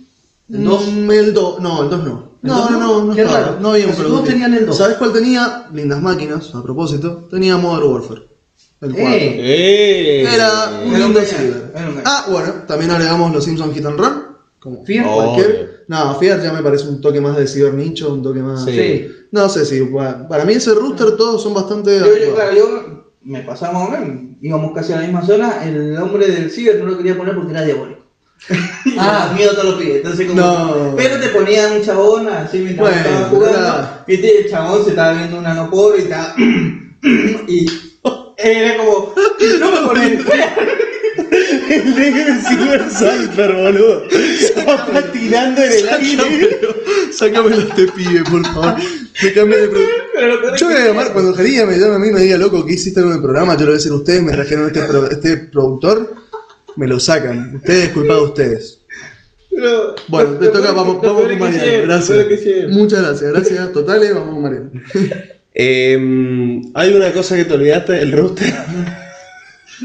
¿El Mm, 2? El 2, no, el 2 no. ¿El No, dos no, no? no, no, Qué estaba, raro. no había un Duty. tenían el dos. ¿Sabes cuál tenía? Lindas máquinas, a propósito. Tenía Modern Warfare. El 4. Eh. ¡Eh! Era un Era un lindo engaño, ciber. era un engaño. Ah, bueno, también agregamos los Simpsons Hit and Run. Como Fear. Cualquier. No, Fiat ya me parece un toque más de ciber nicho, un toque más. Sí. Sí. No sé si. pa- Para mí ese rooster todos son bastante. Yo, yo, claro, yo me pasaba más o menos, íbamos casi a la misma zona, el hombre del ciber no lo quería poner porque era diabólico. Ah. miedo todos los pibes, entonces como... No. Pero te ponían un chabón así mientras Bueno, estaba jugando, viste, el chabón se estaba viendo una no pobre y estaba... y era como... No me pones... El negro Surfer, boludo. Estaba patinando en el aire. Sácamelo a este pibe, por favor. Me cambié de lo Yo voy a llamar, cuando Jarilla me llame a mí y me diga, loco, ¿qué hiciste en el programa? Yo le voy a decir, ustedes me trajeron este, pro- este productor, me lo sacan. Ustedes, culpado de ustedes. pero- Bueno, te toca, vamos, vamos con Mariano. Gracias. Muchas gracias, gracias. Totales, vamos con Mariano. Eh, hay una cosa que te olvidaste del rooster.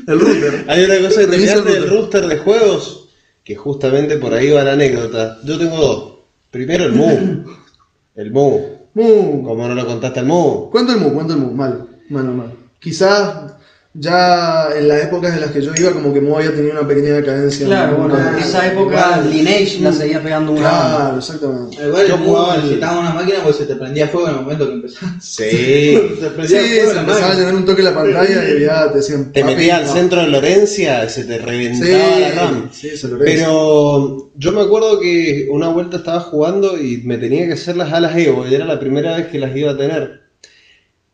El router. Hay una cosa que te el olvidaste del router. rooster de juegos. Que justamente por ahí va la anécdota. Yo tengo dos. Primero el Mu. El Mu. Mu. Como no lo contaste al Mu. ¿Cuánto el Mu? ¿Cuánto el Mu? Mal, mal, mal. Quizás ya en las épocas en las que yo iba, como que Mu había tenido una pequeña decadencia. Claro, bueno, en esa época igual. Lineage la seguía pegando una Claro, exactamente. Igual Yo el jugaba necesitaba una máquina porque se te prendía fuego en el momento que empezaba. Sí. se Sí, prendía se fuego la empezaba a llenar un toque la pantalla y ya te decían. Te "Papi, metías al no". centro de Lorencia y se te reventaba la RAM. Sí, sí, se. Pero yo me acuerdo que una vuelta estaba jugando y me tenía que hacer las alas Evo, y era la primera vez que las iba a tener.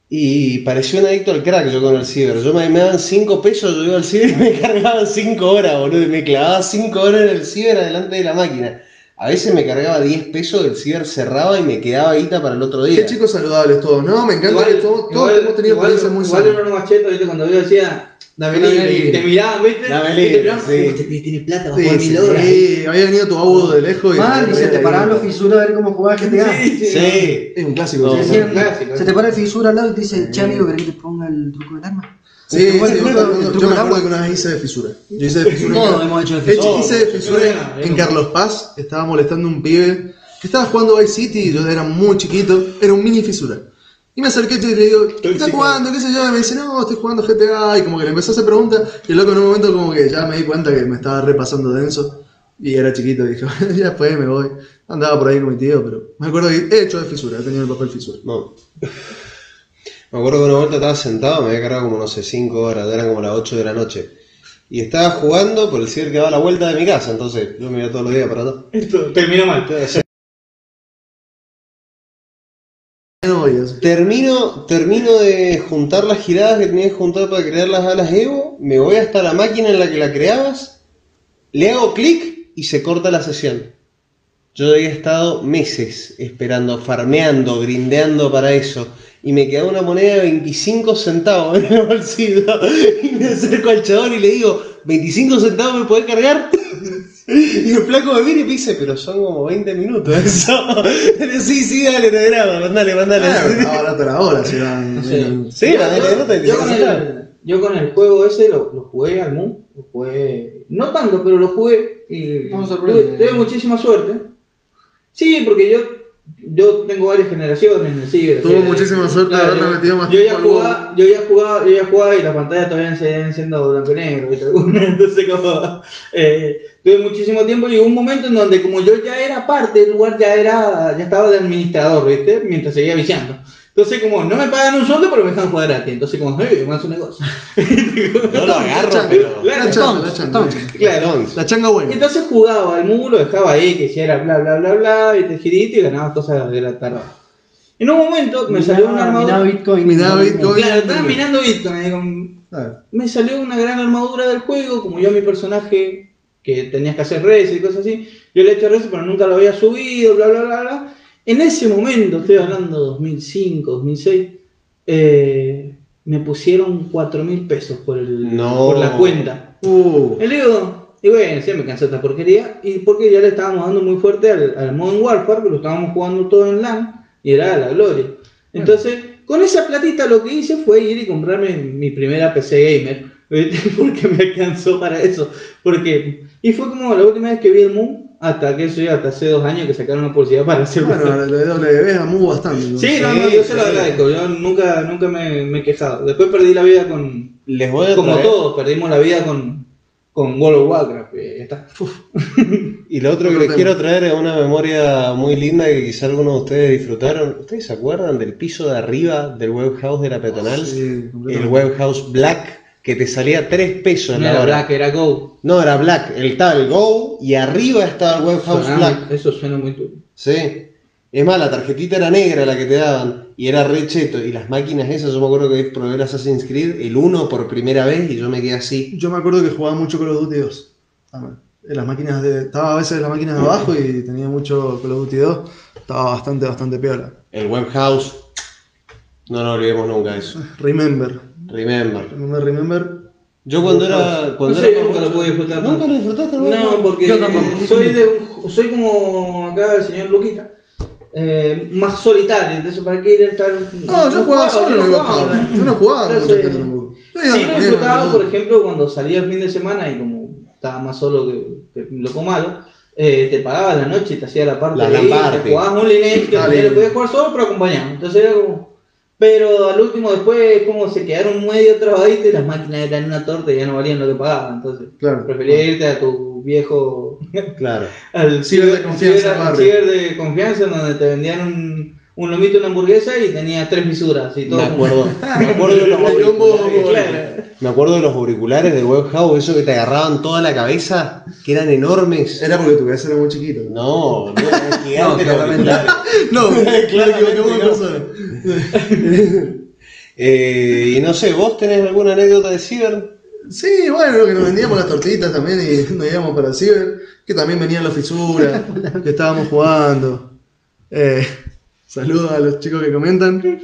Y parecía un adicto al crack yo con el ciber. Yo me, me daban 5 pesos, yo iba al ciber y me cargaban 5 horas, boludo. Y me clavaba 5 horas en el ciber adelante de la máquina. A veces me cargaba 10 pesos, el ciber cerraba y me quedaba guita para el otro día. Qué chicos saludables todos, ¿no? Me encanta que todos, todos hemos tenido igual, experiencias muy igual uno macheto, ¿viste? Cuando yo decía, dame Dame libre, libre. y te miraban, ¿viste? Dame te libre, miraban, sí. "Uy, Este pibe tiene plata, va a jugar sí, mil horas. sí, había venido tu abuelo de lejos y. Mal, y se te paraban los fisuras a ver cómo jugaba GTA. Sí, sí. Sí. Es un clásico. Te sí. decían, clásico. se te para el fisura al lado y te dice, che amigo, ¿querés que te ponga el truco del arma? Sí, ¿Te sí, yo, me acuerdo- yo me que una vez hice de fisura. Yo hice de fisura. en Todos hemos hecho de fisura. hice de fisura en. Carlos Paz. Estaba molestando a un pibe que estaba jugando Vice City y yo era muy chiquito. Era un mini fisura. Y me acerqué y le digo, ¿qué estás jugando? ¿Qué sé yo? Y me dice, no, estoy jugando GTA. Y como que le empezó a hacer preguntas. Y el loco en un momento como que ya me di cuenta que me estaba repasando denso. Y era chiquito. Y dije, ya después me voy. Andaba por ahí con mi tío, pero me acuerdo que he hecho de fisura. He tenido el papel fisura. No. Me acuerdo que una vuelta estaba sentado, me había cargado como, no sé, 5 horas, eran como las 8 de la noche. Y estaba jugando por el ciber que daba la vuelta de mi casa, entonces yo me iba todos los días para allá. Esto terminó mal. Termino, termino de juntar las giradas que tenía que juntar para crear las alas Evo, me voy hasta la máquina en la que la creabas, le hago clic y se corta la sesión. Yo había estado meses esperando, farmeando, grindeando para eso. Y me quedaba una moneda de 25 centavos en el bolsillo. Y me acerco al chabón y le digo, ¿25 centavos me podés cargar? Y el flaco me mira y me dice, pero son como 20 minutos eso. sí, sí, dale, te grabo, mandale, mandale. Ah, barato la hora, si eran- Sí. Sí, la yo, con el, yo con el juego ese lo, lo jugué al Mu, lo jugué, no tanto, pero lo jugué y No tuve, tuve muchísima suerte. Sí, porque yo, yo tengo varias generaciones en el ciber. Tuvo muchísima suerte de haberle metido más yo ya jugaba, yo ya jugaba, yo ya jugaba y las pantallas todavía seguían siendo blanco y negro, entonces como eh, tuve muchísimo tiempo y llegó un momento en donde como yo ya era parte del lugar, ya era, ya estaba de administrador, ¿viste? Mientras seguía viciando. Entonces como no me pagan un sueldo pero me dejan jugar gratis, entonces como, hey, más un negocio. No lo agarro, Claro, pero. La changa, la Entonces, changa. la changa. Claro. La changa buena. Entonces jugaba al mu, lo dejaba ahí, que hiciera bla bla bla bla, y te girito y ganabas cosas de la tarde. En un momento me salió una armadura. Bitcoin. Minaba Bitcoin. Claro, estaba minando Bitcoin. me salió una gran armadura del juego, como yo mi personaje que tenías que hacer res y cosas así, yo le he hecho res pero nunca lo había subido, bla bla bla bla. En ese momento, estoy hablando 2005, 2006, eh, me pusieron 4 mil pesos por, el, No. por la cuenta. Uh, Y digo, y bueno, sí, me cansé de esta porquería, y porque ya le estábamos dando muy fuerte al, al Modern Warfare, que lo estábamos jugando todo en LAN, y era la gloria. Entonces, con esa platita lo que hice fue ir y comprarme mi primera PC gamer. Porque me alcanzó para eso. Porque, y fue como la última vez que vi el Moon, hasta que eso ya hasta hace dos años que sacaron una publicidad para hacer Bueno, la de W amó bastante. ¿no? Sí, no, no, yo se lo agradezco. Yo nunca, nunca me, me he quejado. Después perdí la vida con. Les voy a Como traer- todos, perdimos la vida con, con World of Warcraft. ya está. Y lo otro que les quiero traer es una memoria muy linda que quizá algunos de ustedes disfrutaron. ¿Ustedes se acuerdan del piso de arriba del web house de la peatonal? Sí, el completamente. web house black que te salía 3 pesos No la era hora. Black, era Go. No, era black. El, el Go y arriba estaba el web house Sonaba- black. Eso suena muy turbio. Sí. Es más, la tarjetita era negra la que te daban y era re cheto. Y las máquinas esas, yo me acuerdo que probé el Assassin's Creed, el 1 por primera vez y yo me quedé así. Yo me acuerdo que jugaba mucho Call of Duty 2. también. En las máquinas de. Estaba a veces en las máquinas de abajo y tenía mucho Call of Duty 2. Estaba bastante, bastante piola. El web house, no nos olvidemos nunca de eso. Remember. Remember. Remember, remember. Yo cuando era. No Cuando sé, era nunca lo pude disfrutar. ¿Nunca lo disfrutaste? No, house? porque Yo tampoco. soy, de, un- soy como acá el señor Luquita. eh, más solitario, entonces para qué ir a estar. No, yo jugaba solo en el yo bajado. jugaba, Yo no jugaba Sí, lo disfrutaba, por ejemplo, cuando salía el fin de semana y como estaba más solo que, que loco malo, eh, te pagaba la noche y te hacía la parte La de ir, parte. te jugabas un lineage que podías jugar solo pero acompañado. Entonces era como. Pero al último después como se quedaron medio trabaditos y las máquinas eran una torta y ya no valían lo que pagaban. Entonces Claro. prefería irte a tu viejo Claro. al Ciber de confianza, ciber- barrio. ciber de confianza en donde te vendían un, un lomito, una hamburguesa y tenía tres fisuras y todo. Me acuerdo. Me acuerdo de los auriculares. Me acuerdo de los auriculares del web house, eso que te agarraban toda la cabeza, que eran enormes. Era porque tu cabeza era muy chiquito. No, no, eran gigantes No. No, claro, de no. persona. Eh, y no sé, ¿vos tenés alguna anécdota de ciber? Sí, bueno, que nos vendíamos las tortitas también y nos íbamos para ciber, que también venían las fisuras, que estábamos jugando. Eh, saludos a los chicos que comentan.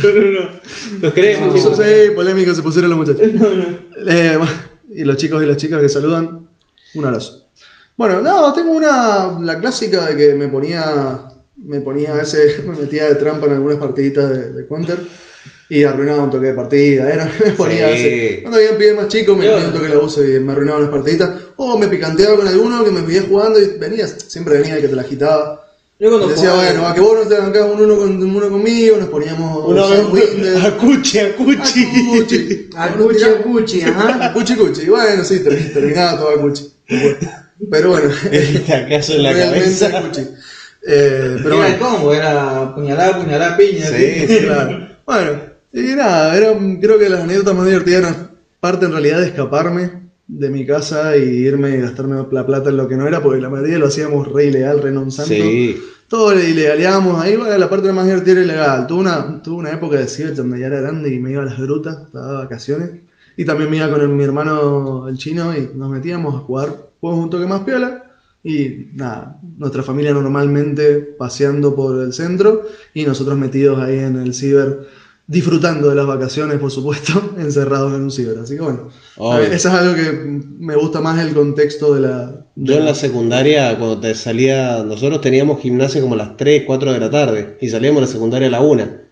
Solo uno. Los queremos, Sí, chicos. polémicos se pusieron los muchachos. Eh, bueno, y los chicos y las chicas que saludan, un abrazo. Bueno, no, tengo una, la clásica de que me ponía, me ponía a veces, me metía de trampa en algunas partiditas de, de Counter y arruinaba un toque de partida. Era, me ponía Sí. cuando había pibes más chicos me ponía un toque de abuso y me arruinaba unas partiditas. O me picanteaba con alguno que me veía jugando y venías, siempre venía el que te la agitaba. Yo Y cuando decía, jugaba- bueno, a que vos no te bancás un uno, con, uno conmigo, nos poníamos Una vez, acuchi, acuchi. Acuchi. Acuchi, acuchi, ajá. Cuchi cuchi. Bueno, sí, ter- terminaba todo a cuchi. Pero bueno, ¿Acaso en la cabeza? cuchi. Eh, pero era el bueno, combo, era puñalada, puñalada, piña. Sí, sí. claro. Bueno, y nada, era, creo que las anécdotas más divertidas eran parte en realidad de escaparme de mi casa y irme y gastarme la plata en lo que no era, porque la mayoría lo hacíamos re ilegal, re non santo. Sí. Todo le ilegaleábamos, ahí bueno, la parte más divertida era ilegal. Tuve una, tuve una época de ciber donde ya era grande y me iba a las grutas, estaba de vacaciones. Y también me iba con el- mi hermano el chino y nos metíamos a jugar juegos un toque más piola. Y nada, nuestra familia normalmente paseando por el centro y nosotros metidos ahí en el ciber, disfrutando de las vacaciones, por supuesto, encerrados en un ciber. Así que bueno, Obvio. eso es algo que me gusta más el contexto de la... de Yo en la- la secundaria, cuando te salía, nosotros teníamos gimnasia como a las 3, 4 de la tarde y salíamos a la secundaria a la 1.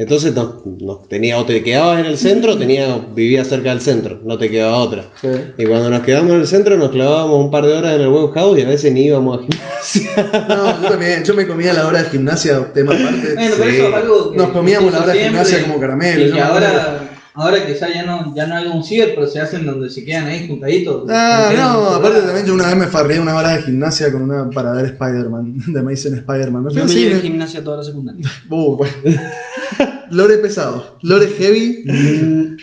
Entonces nos, nos tenía, o te quedabas en el centro, o tenía, vivías cerca del centro, no te quedaba otra. Sí. Y cuando nos quedamos en el centro nos clavábamos un par de horas en el web house y a veces ni íbamos a gimnasia. No, yo también, yo me comía la hora de gimnasia, tema aparte. Bueno, pero Sí. eso es algo que Nos comíamos la hora de gimnasia como caramelo, Y que ahora, ahora quizá ya no, ya no hay un ciber, pero se hacen donde se quedan ahí juntaditos. Ah, no, aparte también yo una vez me farreé una hora de gimnasia con una para ver Spider-Man, de Amazing Spider-Man. Yo me llevé cine. gimnasia toda la secundaria. Uh, bueno. Lore pesado, lore heavy. Mm,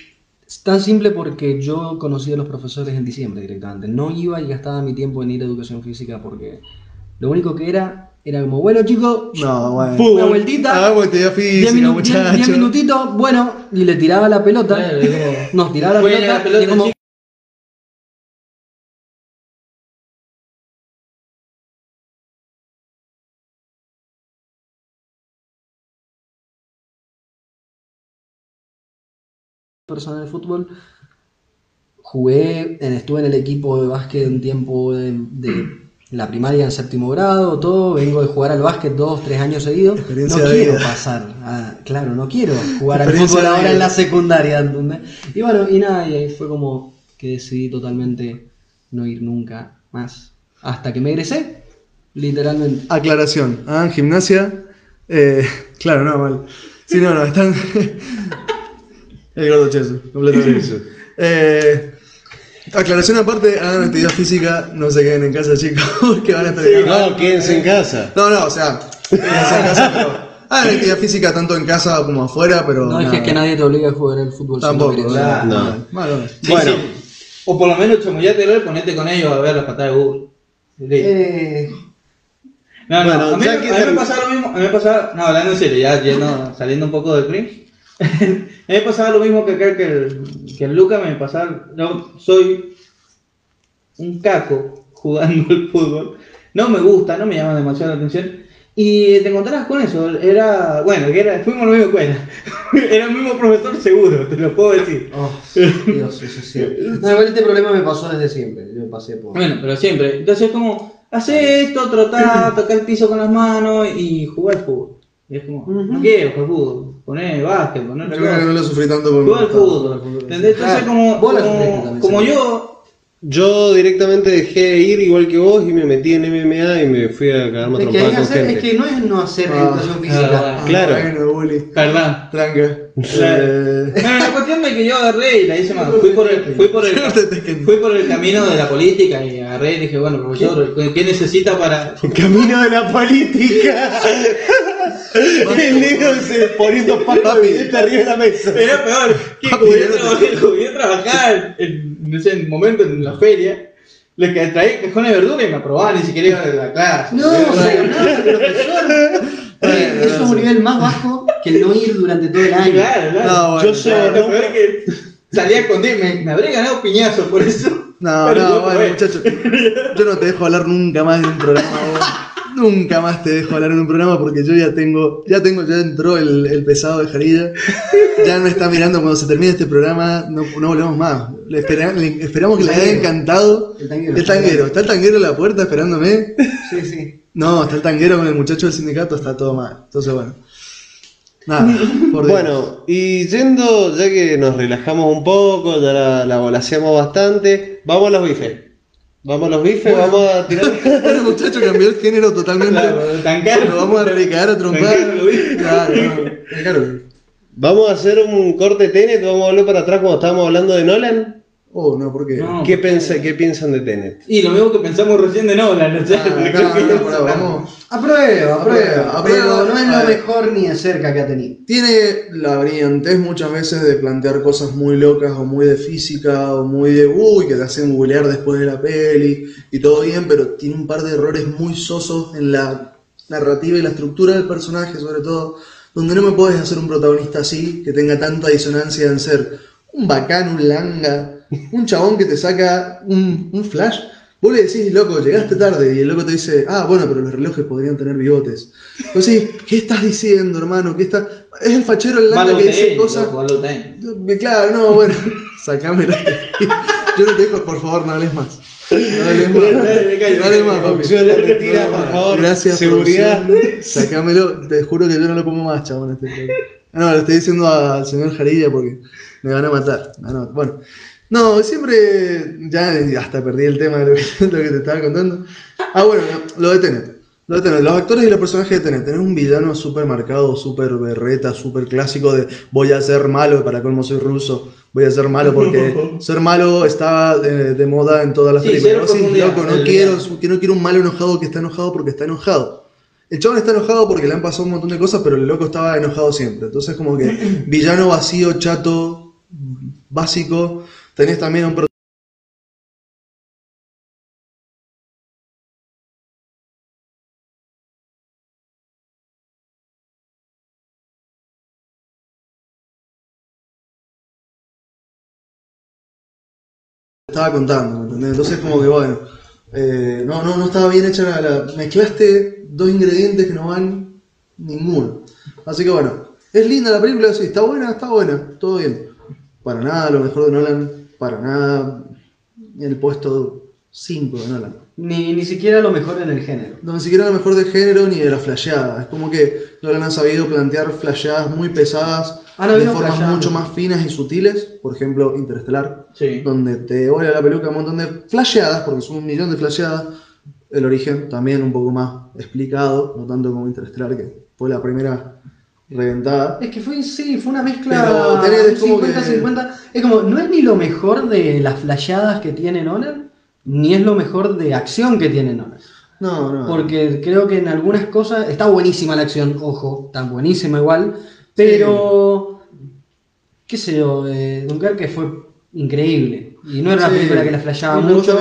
Es tan simple porque yo conocí a los profesores en diciembre directamente. No iba y gastaba mi tiempo en ir a educación física porque lo único que era era como, bueno chicos, No, bueno. una vueltita, actividad 10 física, minu- muchachos. 10 minutitos, bueno, y le tiraba la pelota. Como- Nos tiraba la pelota, la pelota, y como, persona de fútbol. Jugué, en- estuve en el equipo de básquet un tiempo de, de la primaria en séptimo grado, todo, vengo de jugar al básquet dos, tres años seguidos. No quiero vida. pasar, a- claro, no quiero jugar al fútbol ahora en la secundaria, ¿entendés? Y bueno, y nada, y ahí fue como que decidí totalmente no ir nunca más. Hasta que me egresé, literalmente. Aclaración, hagan gimnasia. eh, claro, no, mal. Sí, no, no, están. El gordo cheso, completamente. Eh, aclaración aparte, hagan actividad física, no se queden en casa, chicos, que van a estar No, quédense en casa. No, no, o sea, quédense en casa, pero hagan actividad física tanto en casa como afuera, pero. No nada, que nadie te obligue a jugar al fútbol. si no Tampoco, No. no. No. Sí, Bueno. sí. O por lo menos chamullate y ponete con ellos a ver las patadas de Google. Eh, No, no, Bueno, a mí, ya a mí me pasaba lo mismo, a mí me pasaba, no, hablando en serio, ya yendo, saliendo un poco del cringe, a mí me pasaba lo mismo que acá que el, que el Luca, me pasaba, yo soy un caco jugando al fútbol, no me gusta, no me llama demasiado la atención, y te encontrabas con eso, era, bueno, que era, fuimos a la misma escuela, era el mismo profesor seguro, te lo puedo decir. oh, Dios, eso sí. No, igual este problema me pasó desde siempre. Yo pasé por. Bueno, pero siempre. Entonces, como, hace esto, trotar, tocar el piso con las manos y jugar al fútbol. Y es como, no quiero jugar fútbol, poner básquet, poner Yo creo que no lo sufrí tanto Jugar al fútbol. ¿Entendés? Entonces, Ah, como, vos la sufriste como, también, como yo, Yo directamente dejé de ir igual que vos y me metí en MMA y me fui a cagarme a Es que, hay que con hacer- es gente. que no es no hacer Ah, educación física. ah, Claro. Bueno, bully. perdón. Tranca. Claro. Eh, Bueno, la cuestión es que yo agarré y la hice más. Fui por el, fui por el, fui por el camino de la política y agarré y dije, bueno, profesor, ¿qué necesita para, Camino de la política. El negro se poniendo papas de arriba de la mesa. Era peor, que como yo yo no te- trabajé- como yo trabajaba en, no sé, en un momento en la feria, les que traía cajones de verdura y me aprobaban, ni siquiera iba a la clase. No, o sea, no, profesor. Eh, eso es un nivel más bajo que el no ir durante todo el año. Claro, claro. No, bueno, Yo soy Lo peor es que salía escondido, me, me habría ganado piñazo por eso. No, Pero no, yo bueno, muchacho. Yo no te dejo hablar nunca más en un programa. Nunca más te dejo hablar en un programa porque yo ya tengo, ya tengo, ya entró el, el pesado de Jarilla. Ya me está mirando cuando se termine este programa, no, no volvemos más. Le, espera- le- esperamos que le haya encantado. El tanguero. El tanguero, está el tanguero en la puerta esperándome. Sí, sí. No, está el tanguero con el muchacho del sindicato, está todo mal. Entonces, bueno. Nada, por. Bueno, y yendo, ya que nos relajamos un poco, ya la, la volaseamos bastante, vamos a los bifes. Vamos a los bifes, vamos a tirar. Este muchacho cambió el género totalmente. Claro, tan caro. Lo vamos a recaer a trompar. Claro, claro. Vamos a hacer un corte Tenet, vamos a volver para atrás cuando estábamos hablando de Nolan. Oh, no, ¿por qué? No. ¿Qué, pensa- ¿Qué piensan de Tenet? Y lo mismo que pensamos recién de Nolan, o sea, Ah, no, no, pará, vamos. Aprueba, aprueba. Aprueba, no es lo mejor ni de cerca que ha tenido. Tiene la brillantez muchas veces de plantear cosas muy locas o muy de física o muy de uy que te hacen googlear después de la peli y todo bien, pero tiene un par de errores muy sosos en la narrativa y la estructura del personaje, sobre todo, donde no me puedes hacer un protagonista así, que tenga tanta disonancia en ser un bacán, un langa, un chabón que te saca un, un flash. Vos le decís, loco, llegaste tarde, y el loco te dice, ah, bueno, pero los relojes podrían tener bigotes. Entonces, ¿qué estás diciendo, hermano? ¿Qué está... Es el fachero el Malo que dice cosas. Claro, no, bueno, sacámela. Yo no te dejo, por favor, no hables más. No hables más. No hables más, papi. La retira, por favor. Gracias, Seguridad. Sacámelo, te juro que yo no lo pongo más, chabón. Este. Ah, no, lo estoy diciendo al señor Jarilla porque me van a matar. Ah, no, bueno, no, siempre ya hasta perdí el tema de lo que, lo que te estaba contando. Ah, bueno, no, lo de Tenet. Lo de Tenet. Los actores y los personajes de Tenet. Tener un villano súper marcado, súper berreta, súper clásico de voy a ser malo, para colmo soy ruso. Voy a ser malo porque ser malo está de, de moda en todas las Sí, películas. loco, no quiero, que no quiero un malo enojado que está enojado porque está enojado. El chabón está enojado porque le han pasado un montón de cosas, pero el loco estaba enojado siempre. Entonces, como que villano vacío, chato, básico. Tenés también un estaba contando, ¿me entendés? Entonces como que bueno, eh, no, no, no estaba bien hecha la, la- mezclaste dos ingredientes que no van ninguno. Así que bueno, es linda la película, sí, está buena, está buena, todo bien. Para nada lo mejor de Nolan, para nada el puesto 5 de Nolan. Ni, ni siquiera lo mejor en el género. No, ni siquiera lo mejor de género ni de la flasheada. Es como que Nolan ha sabido plantear flasheadas muy pesadas Han de habido formas flasheadas. mucho más finas y sutiles. Por ejemplo, Interestelar, Sí. donde te vuela la peluca un montón de flasheadas, porque son un millón de flasheadas. El origen también un poco más explicado, no tanto como Interestelar, que fue la primera reventada. Es que fue, sí, fue una mezcla Tenet es como 50-50. Es como, no es ni lo mejor de las flasheadas que tiene Nolan, ni es lo mejor de acción que tiene Nolan. No, no. Porque creo que en algunas cosas está buenísima la acción, ojo, está buenísima igual, pero qué sé yo, eh, Dunkerque fue increíble y no era una Sí. película que la vos mucho,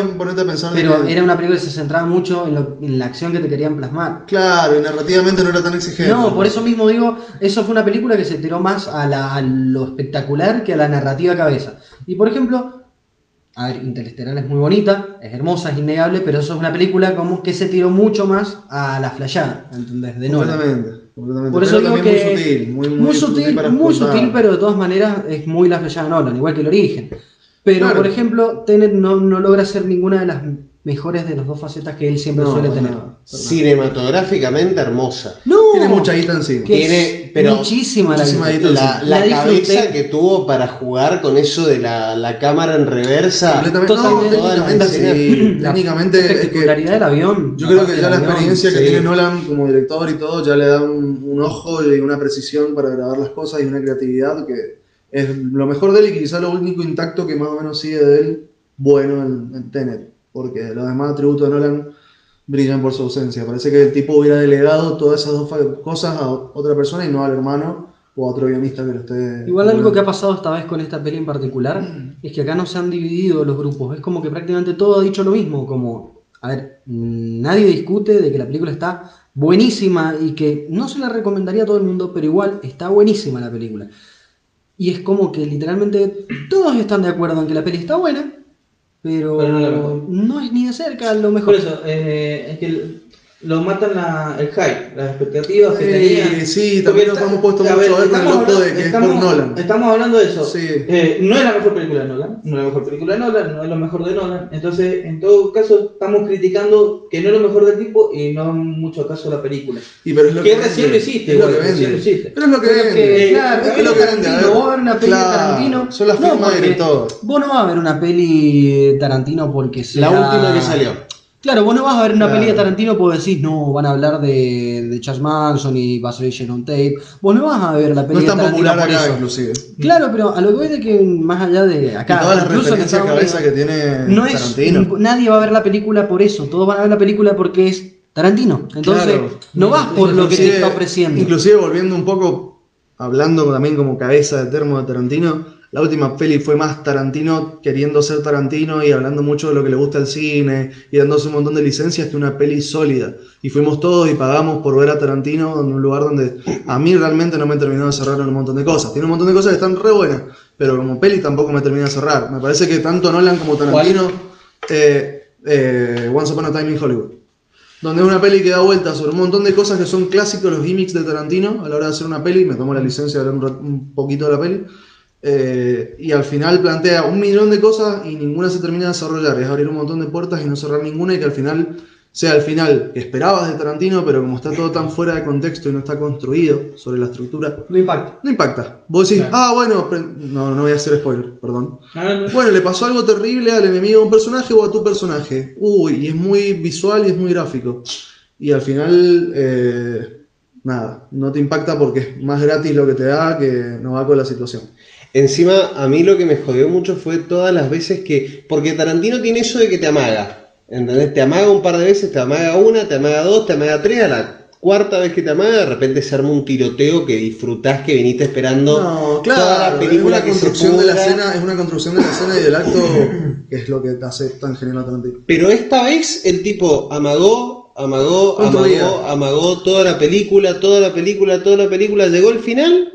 pero que- era una película que se centraba mucho en, lo- en la acción que te querían plasmar. Claro, y narrativamente no era tan exigente. No, por eso mismo digo, eso fue una película que se tiró más a, la- a lo espectacular que a la narrativa cabeza. Y por ejemplo, a ver, Interestelar es muy bonita, es hermosa, es innegable, pero eso es una película como que se tiró mucho más a la flayada, ¿entendés? De Nolan. Completamente, completamente. Por eso Pero digo que muy sutil, muy, muy, muy sutil, para muy sutil, pero de todas maneras es muy la flayada de Nolan, igual que el origen. Pero, Claro. por ejemplo, Tenet no, no logra ser ninguna de las mejores de las dos facetas que él siempre No, suele tener. Cinematográficamente hermosa. No, Tiene mucha guita encima. Tiene- pero muchísima, muchísima la guita. La, la La cabeza que tuvo para jugar con eso de la, la cámara en reversa. Completamente, Totalmente. técnicamente sí. La técnicamente espectacularidad del avión. yo creo que ya la avión. experiencia que sí. tiene Nolan como director y todo ya le da un, un ojo y una precisión para grabar las cosas y una creatividad que es lo mejor de él y quizá lo único intacto que más o menos sigue de él bueno en, en Tenet, porque los demás atributos de Nolan brillan por su ausencia. Parece que el tipo hubiera delegado todas esas dos cosas a otra persona y no al hermano o a otro guionista que lo esté. Igual algo que ha pasado esta vez con esta peli en particular es que acá no se han dividido los grupos. Es como que prácticamente todo ha dicho lo mismo. Como, a ver, nadie discute de que la película está buenísima y que no se la recomendaría a todo el mundo, pero igual está buenísima la película. Y es como que literalmente todos están de acuerdo en que la peli está buena, pero, Pero no es ni de cerca lo Por mejor. eso, eh, es que lo matan la- el hype, las expectativas que Eh, tenían. sí, también nos hemos puesto mucho ver con el auto de hablando- que es estamos- por Nolan. Estamos hablando de eso. Sí. Eh, no es la mejor película de Nolan, no es la mejor película de Nolan, no es lo mejor de Nolan. Entonces, en todo caso, estamos criticando que no es lo mejor del tipo y no en mucho caso la película. Y pero es lo Que que recién lo hiciste, es lo que vende. lo hiciste. Pero es lo que vende. claro, es es lo que vende, vos una peli de Tarantino. son las firmas de director. Vos no vas a ver una peli de Tarantino porque sea... La última que salió. Claro, vos no vas a ver una Claro. peli de Tarantino porque decís, no, van a hablar de, de Charles Manson y Basration on Tape. Vos no vas a ver la No peli es de tan Tarantino popular por acá, eso. inclusive. Claro, pero a lo que voy de que más allá de acá, y todas las referencias Estados cabeza que tiene no es, nadie va a ver la película por eso, todos van a ver la película porque es Tarantino. Entonces, Claro. no vas por lo que te está ofreciendo. Inclusive volviendo un poco, hablando también como cabeza de termo de Tarantino, la última peli fue más Tarantino queriendo ser Tarantino y hablando mucho de lo que le gusta el cine y dándose un montón de licencias que una peli sólida. Y fuimos todos y pagamos por ver a Tarantino en un lugar donde a mí realmente no me terminó de cerrar en un montón de cosas. Tiene un montón de cosas que están re buenas, pero como peli tampoco me termina de cerrar. Me parece que tanto Nolan como Tarantino, eh, eh, Once Upon a Time in Hollywood donde es una peli que da vueltas sobre un montón de cosas que son clásicos, los gimmicks de Tarantino a la hora de hacer una peli, me tomo la licencia de hablar un poquito de la peli, eh, y al final plantea un millón de cosas y ninguna se termina de desarrollar, es abrir un montón de puertas y no cerrar ninguna y que al final sea el final que esperabas de Tarantino, pero como está todo tan fuera de contexto y no está construido sobre la estructura, No impacta. no impacta. Vos decís, Claro. ah, bueno, no, no voy a hacer spoiler, perdón. Ah, no. Bueno, le pasó algo terrible al enemigo de un personaje o a tu personaje. Uy, y es muy visual y es muy gráfico. Y al final, eh, nada, no te impacta porque es más gratis lo que te da que no va con la situación. Encima, a mí lo que me jodió mucho fue todas las veces que. Porque Tarantino tiene eso de que te amaga. ¿Entendés? Te amaga un par de veces, te amaga una, te amaga dos, te amaga tres, a la cuarta vez que te amaga, de repente se arma un tiroteo que disfrutás, que viniste esperando No, toda claro, la película es una que se construcción de la escena, es una construcción de la escena y del acto que es lo que te hace tan genial Tarantino. Pero esta vez el tipo amagó, amagó, amagó, amagó toda la película, toda la película, toda la película, llegó el final.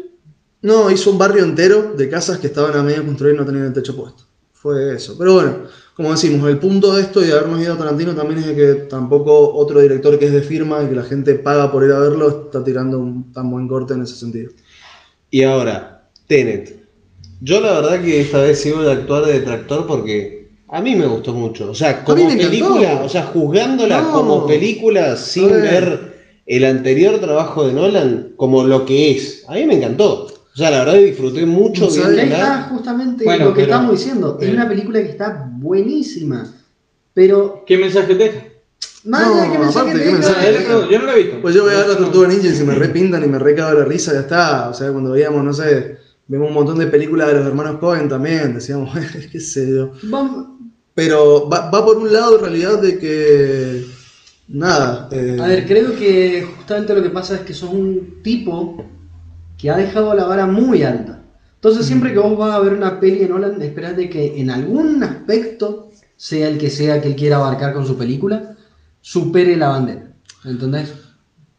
No, hizo un barrio entero de casas que estaban a medio construir y no tenían el techo puesto. Fue eso. Pero bueno, como decimos, el punto de esto y de habernos ido a Tarantino también es de que tampoco otro director que es de firma y que la gente paga por ir a verlo está tirando un tan buen corte en ese sentido. Y ahora, Tenet. Yo la verdad que esta vez sigo de actuar de detractor porque A mí me gustó mucho. O sea, como película, o sea, juzgándola No. como película sin ver el anterior trabajo de Nolan como lo que es. A mí me encantó. O sea, la verdad disfruté mucho ¿Sabes? Ahí viéndola. está justamente Bueno, lo que pero- estamos diciendo. Es pero- una película que está buenísima. Pero, ¿Qué mensaje te deja? más No, de que mensaje aparte, te ¿qué deja- mensaje? Ah, yo no- yo no lo he visto. Pues yo voy a ver la Tortuga Ninja y se me repintan y me recago la risa, ya está. O sea, cuando veíamos, no sé, vemos un montón de películas de los hermanos Cohen también, decíamos, qué sé yo. Pero va, va por un lado en realidad de que. Nada. eh, A ver, creo que justamente lo que pasa es que sos un tipo que ha dejado la vara muy alta. Entonces siempre que vos vas a ver una peli de Nolan, esperás de que en algún aspecto, sea el que sea que él quiera abarcar con su película, supere la bandera. ¿Entendés?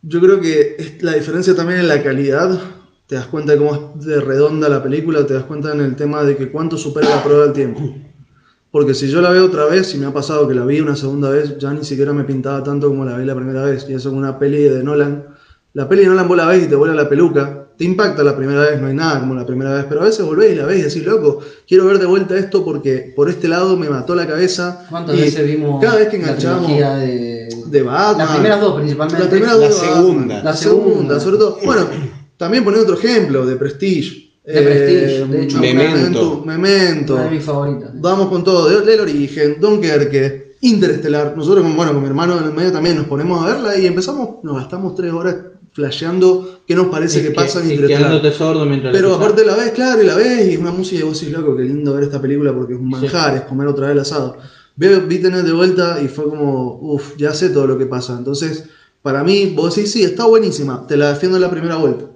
Yo creo que la diferencia también en la calidad. Te das cuenta de cómo es de redonda la película, te das cuenta en el tema de que cuánto supera la prueba del tiempo. Porque si yo la veo otra vez, y me ha pasado que la vi una segunda vez, ya ni siquiera me pintaba tanto como la vi la primera vez. Y eso es una peli de Nolan. La peli de Nolan vos la ves y te vuela la peluca. Te impacta la primera vez, no hay nada como la primera vez. Pero a veces volvés y la ves y decís, loco, quiero ver de vuelta esto porque por este lado me mató la cabeza. ¿Cuántas Y veces vimos Cada vez que la trilogía de... de Batman. Las primeras dos principalmente. La primera La dos segunda. Batman, La La segunda, segunda. sobre todo. Bueno, también poner otro ejemplo de Prestige. Eh, De Prestige, de hecho. Memento. Memento. Una de mis favoritas. Vamos con todo. de- Del origen, Dunkerque, Interestelar. Nosotros, bueno, con mi hermano en el medio también nos ponemos a verla y empezamos, nos gastamos tres horas flasheando qué nos parece Es que, pasa en y Interestelar. quedándote sordo mientras Pero aparte la ves, claro, y la ves, y es una música y vos decís, loco, qué lindo ver esta película porque es un manjar, es comer otra vez el asado. Vi tener de vuelta y fue como, uff, ya sé todo lo que pasa. Entonces, para mí, vos decís, sí, está buenísima, te la defiendo en la primera vuelta.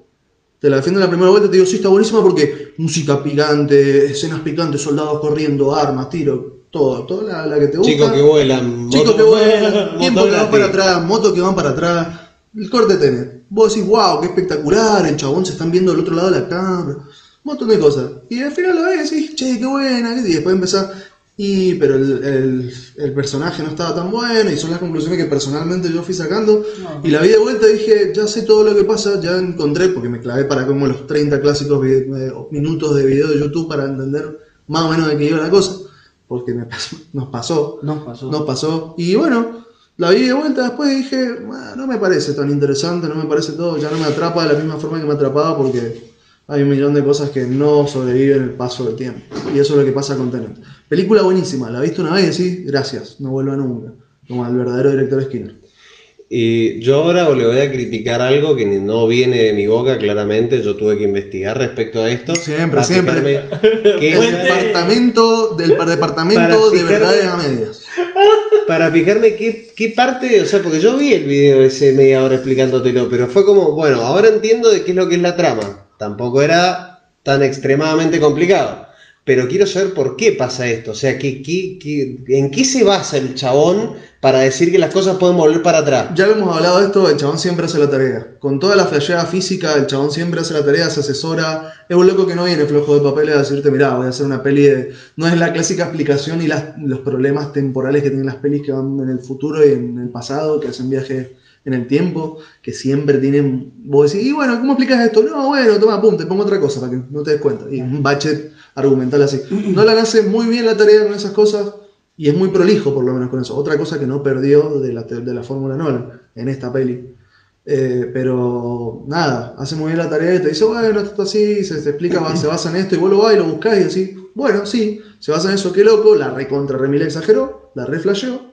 Te la defiendo en la primera vuelta, te digo, sí, está buenísima porque música picante, escenas picantes, soldados corriendo, armas, tiro, todo, toda la, la que te gusta. Chicos que vuelan. Chicos que vuelan, tiempo que van para atrás, motos que van para atrás, el corte tener. Vos decís, wow, qué espectacular, el chabón se están viendo del otro lado de la cámara, un montón de cosas. Y al final lo ves y decís, che, qué buena, y después empezás, y pero el, el- el personaje no estaba tan bueno, y son las conclusiones que personalmente yo fui sacando. Y la vi de vuelta y dije, ya sé todo lo que pasa, ya encontré, porque me clavé para como los 30 clásicos eh, minutos de video de YouTube para entender más o menos de qué iba la cosa, porque me pasó- nos pasó. Nos pasó. Nos pasó. Y bueno, la vi de vuelta después y dije, "Ah, no me parece tan interesante, no me parece todo, ya no me atrapa de la misma forma que me atrapaba porque hay un millón de cosas que no sobreviven el paso del tiempo. Y eso es lo que pasa con Tenet. Película buenísima, la viste una vez y decís, gracias, no vuelva nunca. Como al verdadero director Skinner. Y yo ahora le voy a criticar algo que no viene de mi boca, claramente. Yo tuve que investigar respecto a esto. Siempre, siempre. El departamento del par- departamento de verdades a medias. Para fijarme qué, qué parte, o sea, porque yo vi el video ese media hora explicándotelo, pero fue como, bueno, ahora entiendo de qué es lo que es la trama. Tampoco era tan extremadamente complicado. Pero quiero saber por qué pasa esto. O sea, ¿qué, qué- en qué se basa el chabón para decir que las cosas pueden volver para atrás? Ya lo hemos hablado de esto, el chabón siempre hace la tarea. Con toda la flasheada física, el chabón siempre hace la tarea, se asesora. Es un loco que no viene flojo de papeles a decirte, mirá, voy a hacer una peli de... No es la clásica explicación y los problemas temporales que tienen las pelis que van en el futuro y en el pasado, que hacen viajes en el tiempo, que siempre tienen... Vos decís, y bueno, ¿cómo explicas esto? No, bueno, toma, pum, te pongo otra cosa para que no te des cuenta. Y un budget argumental así. Nolan hace muy bien la tarea con esas cosas y es muy prolijo por lo menos con eso. Otra cosa que no perdió de la, te- de la Fórmula Nolan en esta peli. Eh, pero nada, hace muy bien la tarea y te dice, bueno, esto así, se, se explica, se basa en esto, y vos lo vas y lo buscás y así, bueno, sí, se basa en eso, qué loco, la recontra remila exageró, la reflasheó,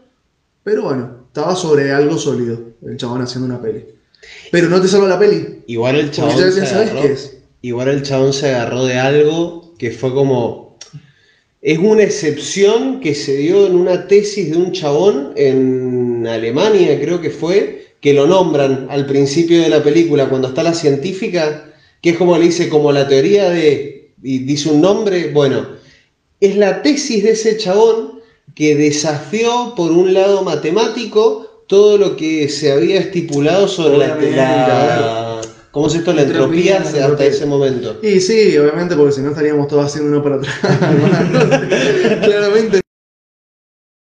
pero bueno, estaba sobre algo sólido el chabón haciendo una peli. Pero no te salva la peli. Igual el chabón, ya- ya se sabes agarró, qué es. igual el chabón se agarró de algo que fue como... Es una excepción que se dio en una tesis de un chabón en Alemania, creo que fue, que lo nombran al principio de la película, cuando está la científica, que es como le dice, como la teoría de... y dice un nombre, bueno, es la tesis de ese chabón que desafió por un lado matemático todo lo que se había estipulado sobre la, la- ¿cómo es esto? La entropía, Entropía, hasta entropía. ese momento. Y sí, obviamente, porque si no estaríamos todos haciendo uno para atrás. Claramente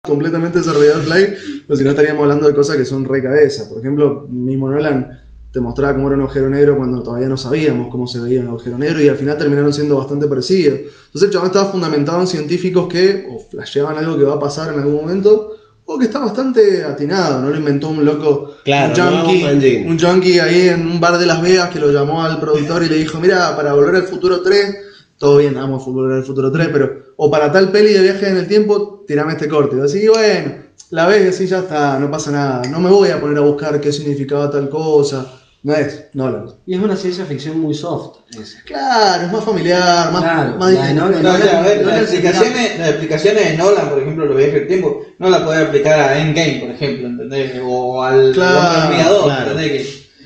completamente desarrollado Fly, pero si no estaríamos hablando de cosas que son re cabeza. Por ejemplo, mismo Nolan te te mostraba cómo era un agujero negro cuando todavía no sabíamos cómo se veía un agujero negro y al final terminaron siendo bastante parecidos. Entonces el chabón estaba fundamentado en científicos que o flasheaban algo que va a pasar en algún momento o que está bastante atinado, no lo inventó un loco, Claro, un junkie, un junkie ahí en un bar de Las Vegas que lo llamó al productor y le dijo, mira, para Volver al Futuro 3, todo bien, amo Volver al Futuro 3, pero, o para tal peli de viaje en el tiempo, tirame este corte. Y así, bueno, la ves y así ya está, no pasa nada, no me voy a poner a buscar qué significaba tal cosa, no es, no lo Y es una ciencia ficción muy soft. esa. Claro, es más familiar, más, Claro, más la de Nolan- No, o sea, a ver, no las, explicaciones, las explicaciones de Nolan, por ejemplo, los viajes del tiempo, no la puede aplicar a Endgame, por ejemplo, ¿entendés? O al Claro, 2, claro. ¿entendés?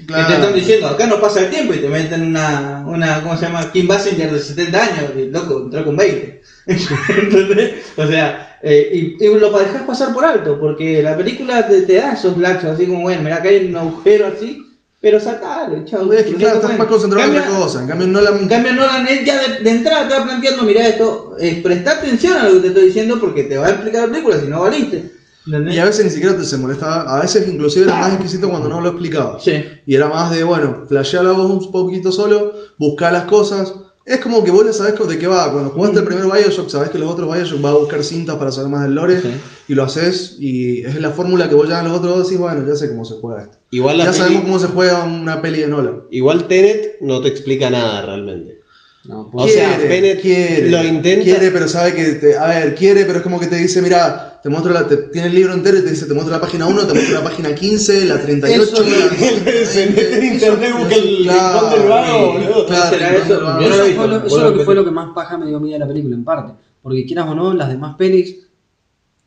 Que, que te están diciendo, acá no pasa el tiempo y te meten una, una ¿cómo se llama? Kim Basinger de 70 años, y loco, entró con 20. ¿Entendés? O sea, eh, y, y lo dejas pasar por alto, porque la película te, te da esos lapsos, así como, bueno, mira, acá hay un agujero así, pero sacalo, chao. Es que claro, estás más concentrado en otra cosa, en cambio no la... en cambio, Nolan ya de, de entrada te va planteando, mira esto, eh, presta atención a lo que te estoy diciendo porque te va a explicar la película, si no valiste. ¿Entendés? Y a veces ni siquiera te se molestaba, a veces inclusive era más exquisito cuando no lo explicaba. Sí. Y era más de, bueno, flashear la voz un poquito solo, buscar las cosas. Es como que vos ya sabés de qué va. Cuando jugaste el primer Bioshock, sabés que los otros Bioshock va a buscar cintas para saber más del lore. Y lo haces. Y es la fórmula que vos ya en los otros dos decís, bueno, ya sé cómo se juega esto. Igual la Ya peli- sabemos cómo se juega una peli de Nolan. Igual Tenet no te explica nada realmente. No, O sea, Bennett lo intenta- Quiere, pero sabe que. Te, a ver, quiere, pero es como que te dice: Mira, te muestro la. Te, tiene el libro entero y te dice: Te muestro la página 1, te muestro la página 15, la 38. Eso la- Se mete en internet y busca el Claro, rincón del vago, boludo. Claro, ¿Será el rincón eso? no lo Eso visto. lo, eso que fue lo que más paja me dio miedo de la película, en parte. Porque quieras o no, las demás pelis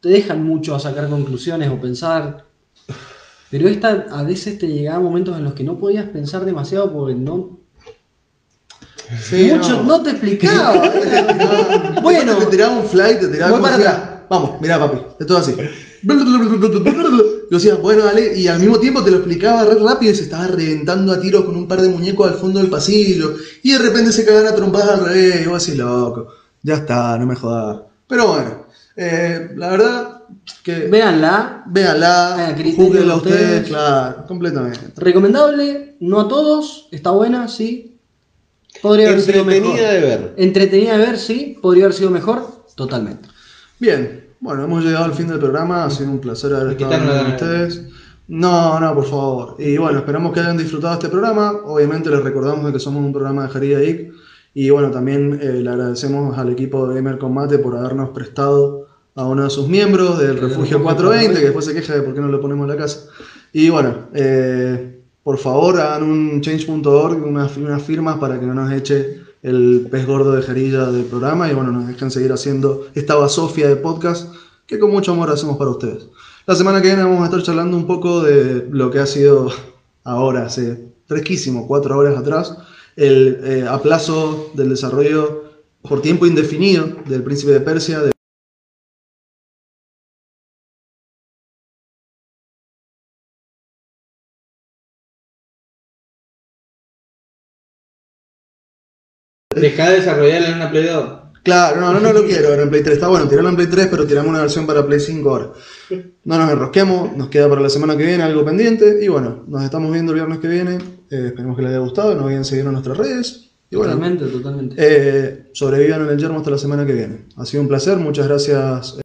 te dejan mucho a sacar conclusiones o pensar. Pero esta a veces te llegaba momentos en los que no podías pensar demasiado porque no. Sí, mucho no, te explicaba. Bueno, bueno, te tiraba un flight, te tiraba Voy para atrás. Vamos, mirá, papi, esto es así. Y yo decía, bueno, dale, y al mismo tiempo te lo explicaba re rápido y se estaba reventando a tiros con un par de muñecos al fondo del pasillo. Y de repente se cagan a trompadas al revés. Y vos decís, loco, ya está, no me jodas. Pero bueno, eh, la verdad que. véanla. Véanla, a criterio júguenla de ustedes, ustedes. claro, completamente. Recomendable, no a todos, está buena, sí. Podría haber sido mejor. Entretenida de ver. Entretenida de ver, sí. Podría haber sido mejor, totalmente. Bien, bueno, hemos llegado al fin del programa, ha sido un placer haber estado con ustedes. No, no, por favor. Y bueno, esperamos que hayan disfrutado este programa. Obviamente les recordamos de que somos un programa de Jarida Geek. Y bueno, también eh, le agradecemos al equipo de Gamer Combate por habernos prestado a uno de sus miembros del El Refugio Refugio 420, que después se queja de por qué no lo ponemos en la casa. Y bueno, eh, por favor hagan un change.org, unas, unas firmas para que no nos eche el pez gordo de jerilla del programa y bueno, nos dejen seguir haciendo esta basofia de podcast que con mucho amor hacemos para ustedes. La semana que viene vamos a estar charlando un poco de lo que ha sido ahora, hace fresquísimo, cuatro horas atrás, el eh, aplazo del desarrollo por tiempo indefinido del Príncipe de Persia. Deja de desarrollarla en una Play 2. Claro, no, no, no lo quiero en Play 3. Está bueno, tirarlo en Play 3, pero tiramos una versión para Play 5 ahora. No nos enrosquemos, nos queda para la semana que viene algo pendiente. Y bueno, nos estamos viendo el viernes que viene. Eh, esperemos que les haya gustado, nos vayan seguir en nuestras redes. Y bueno, Totalmente, totalmente. eh, sobrevivan en el yermo hasta la semana que viene. Ha sido un placer, muchas gracias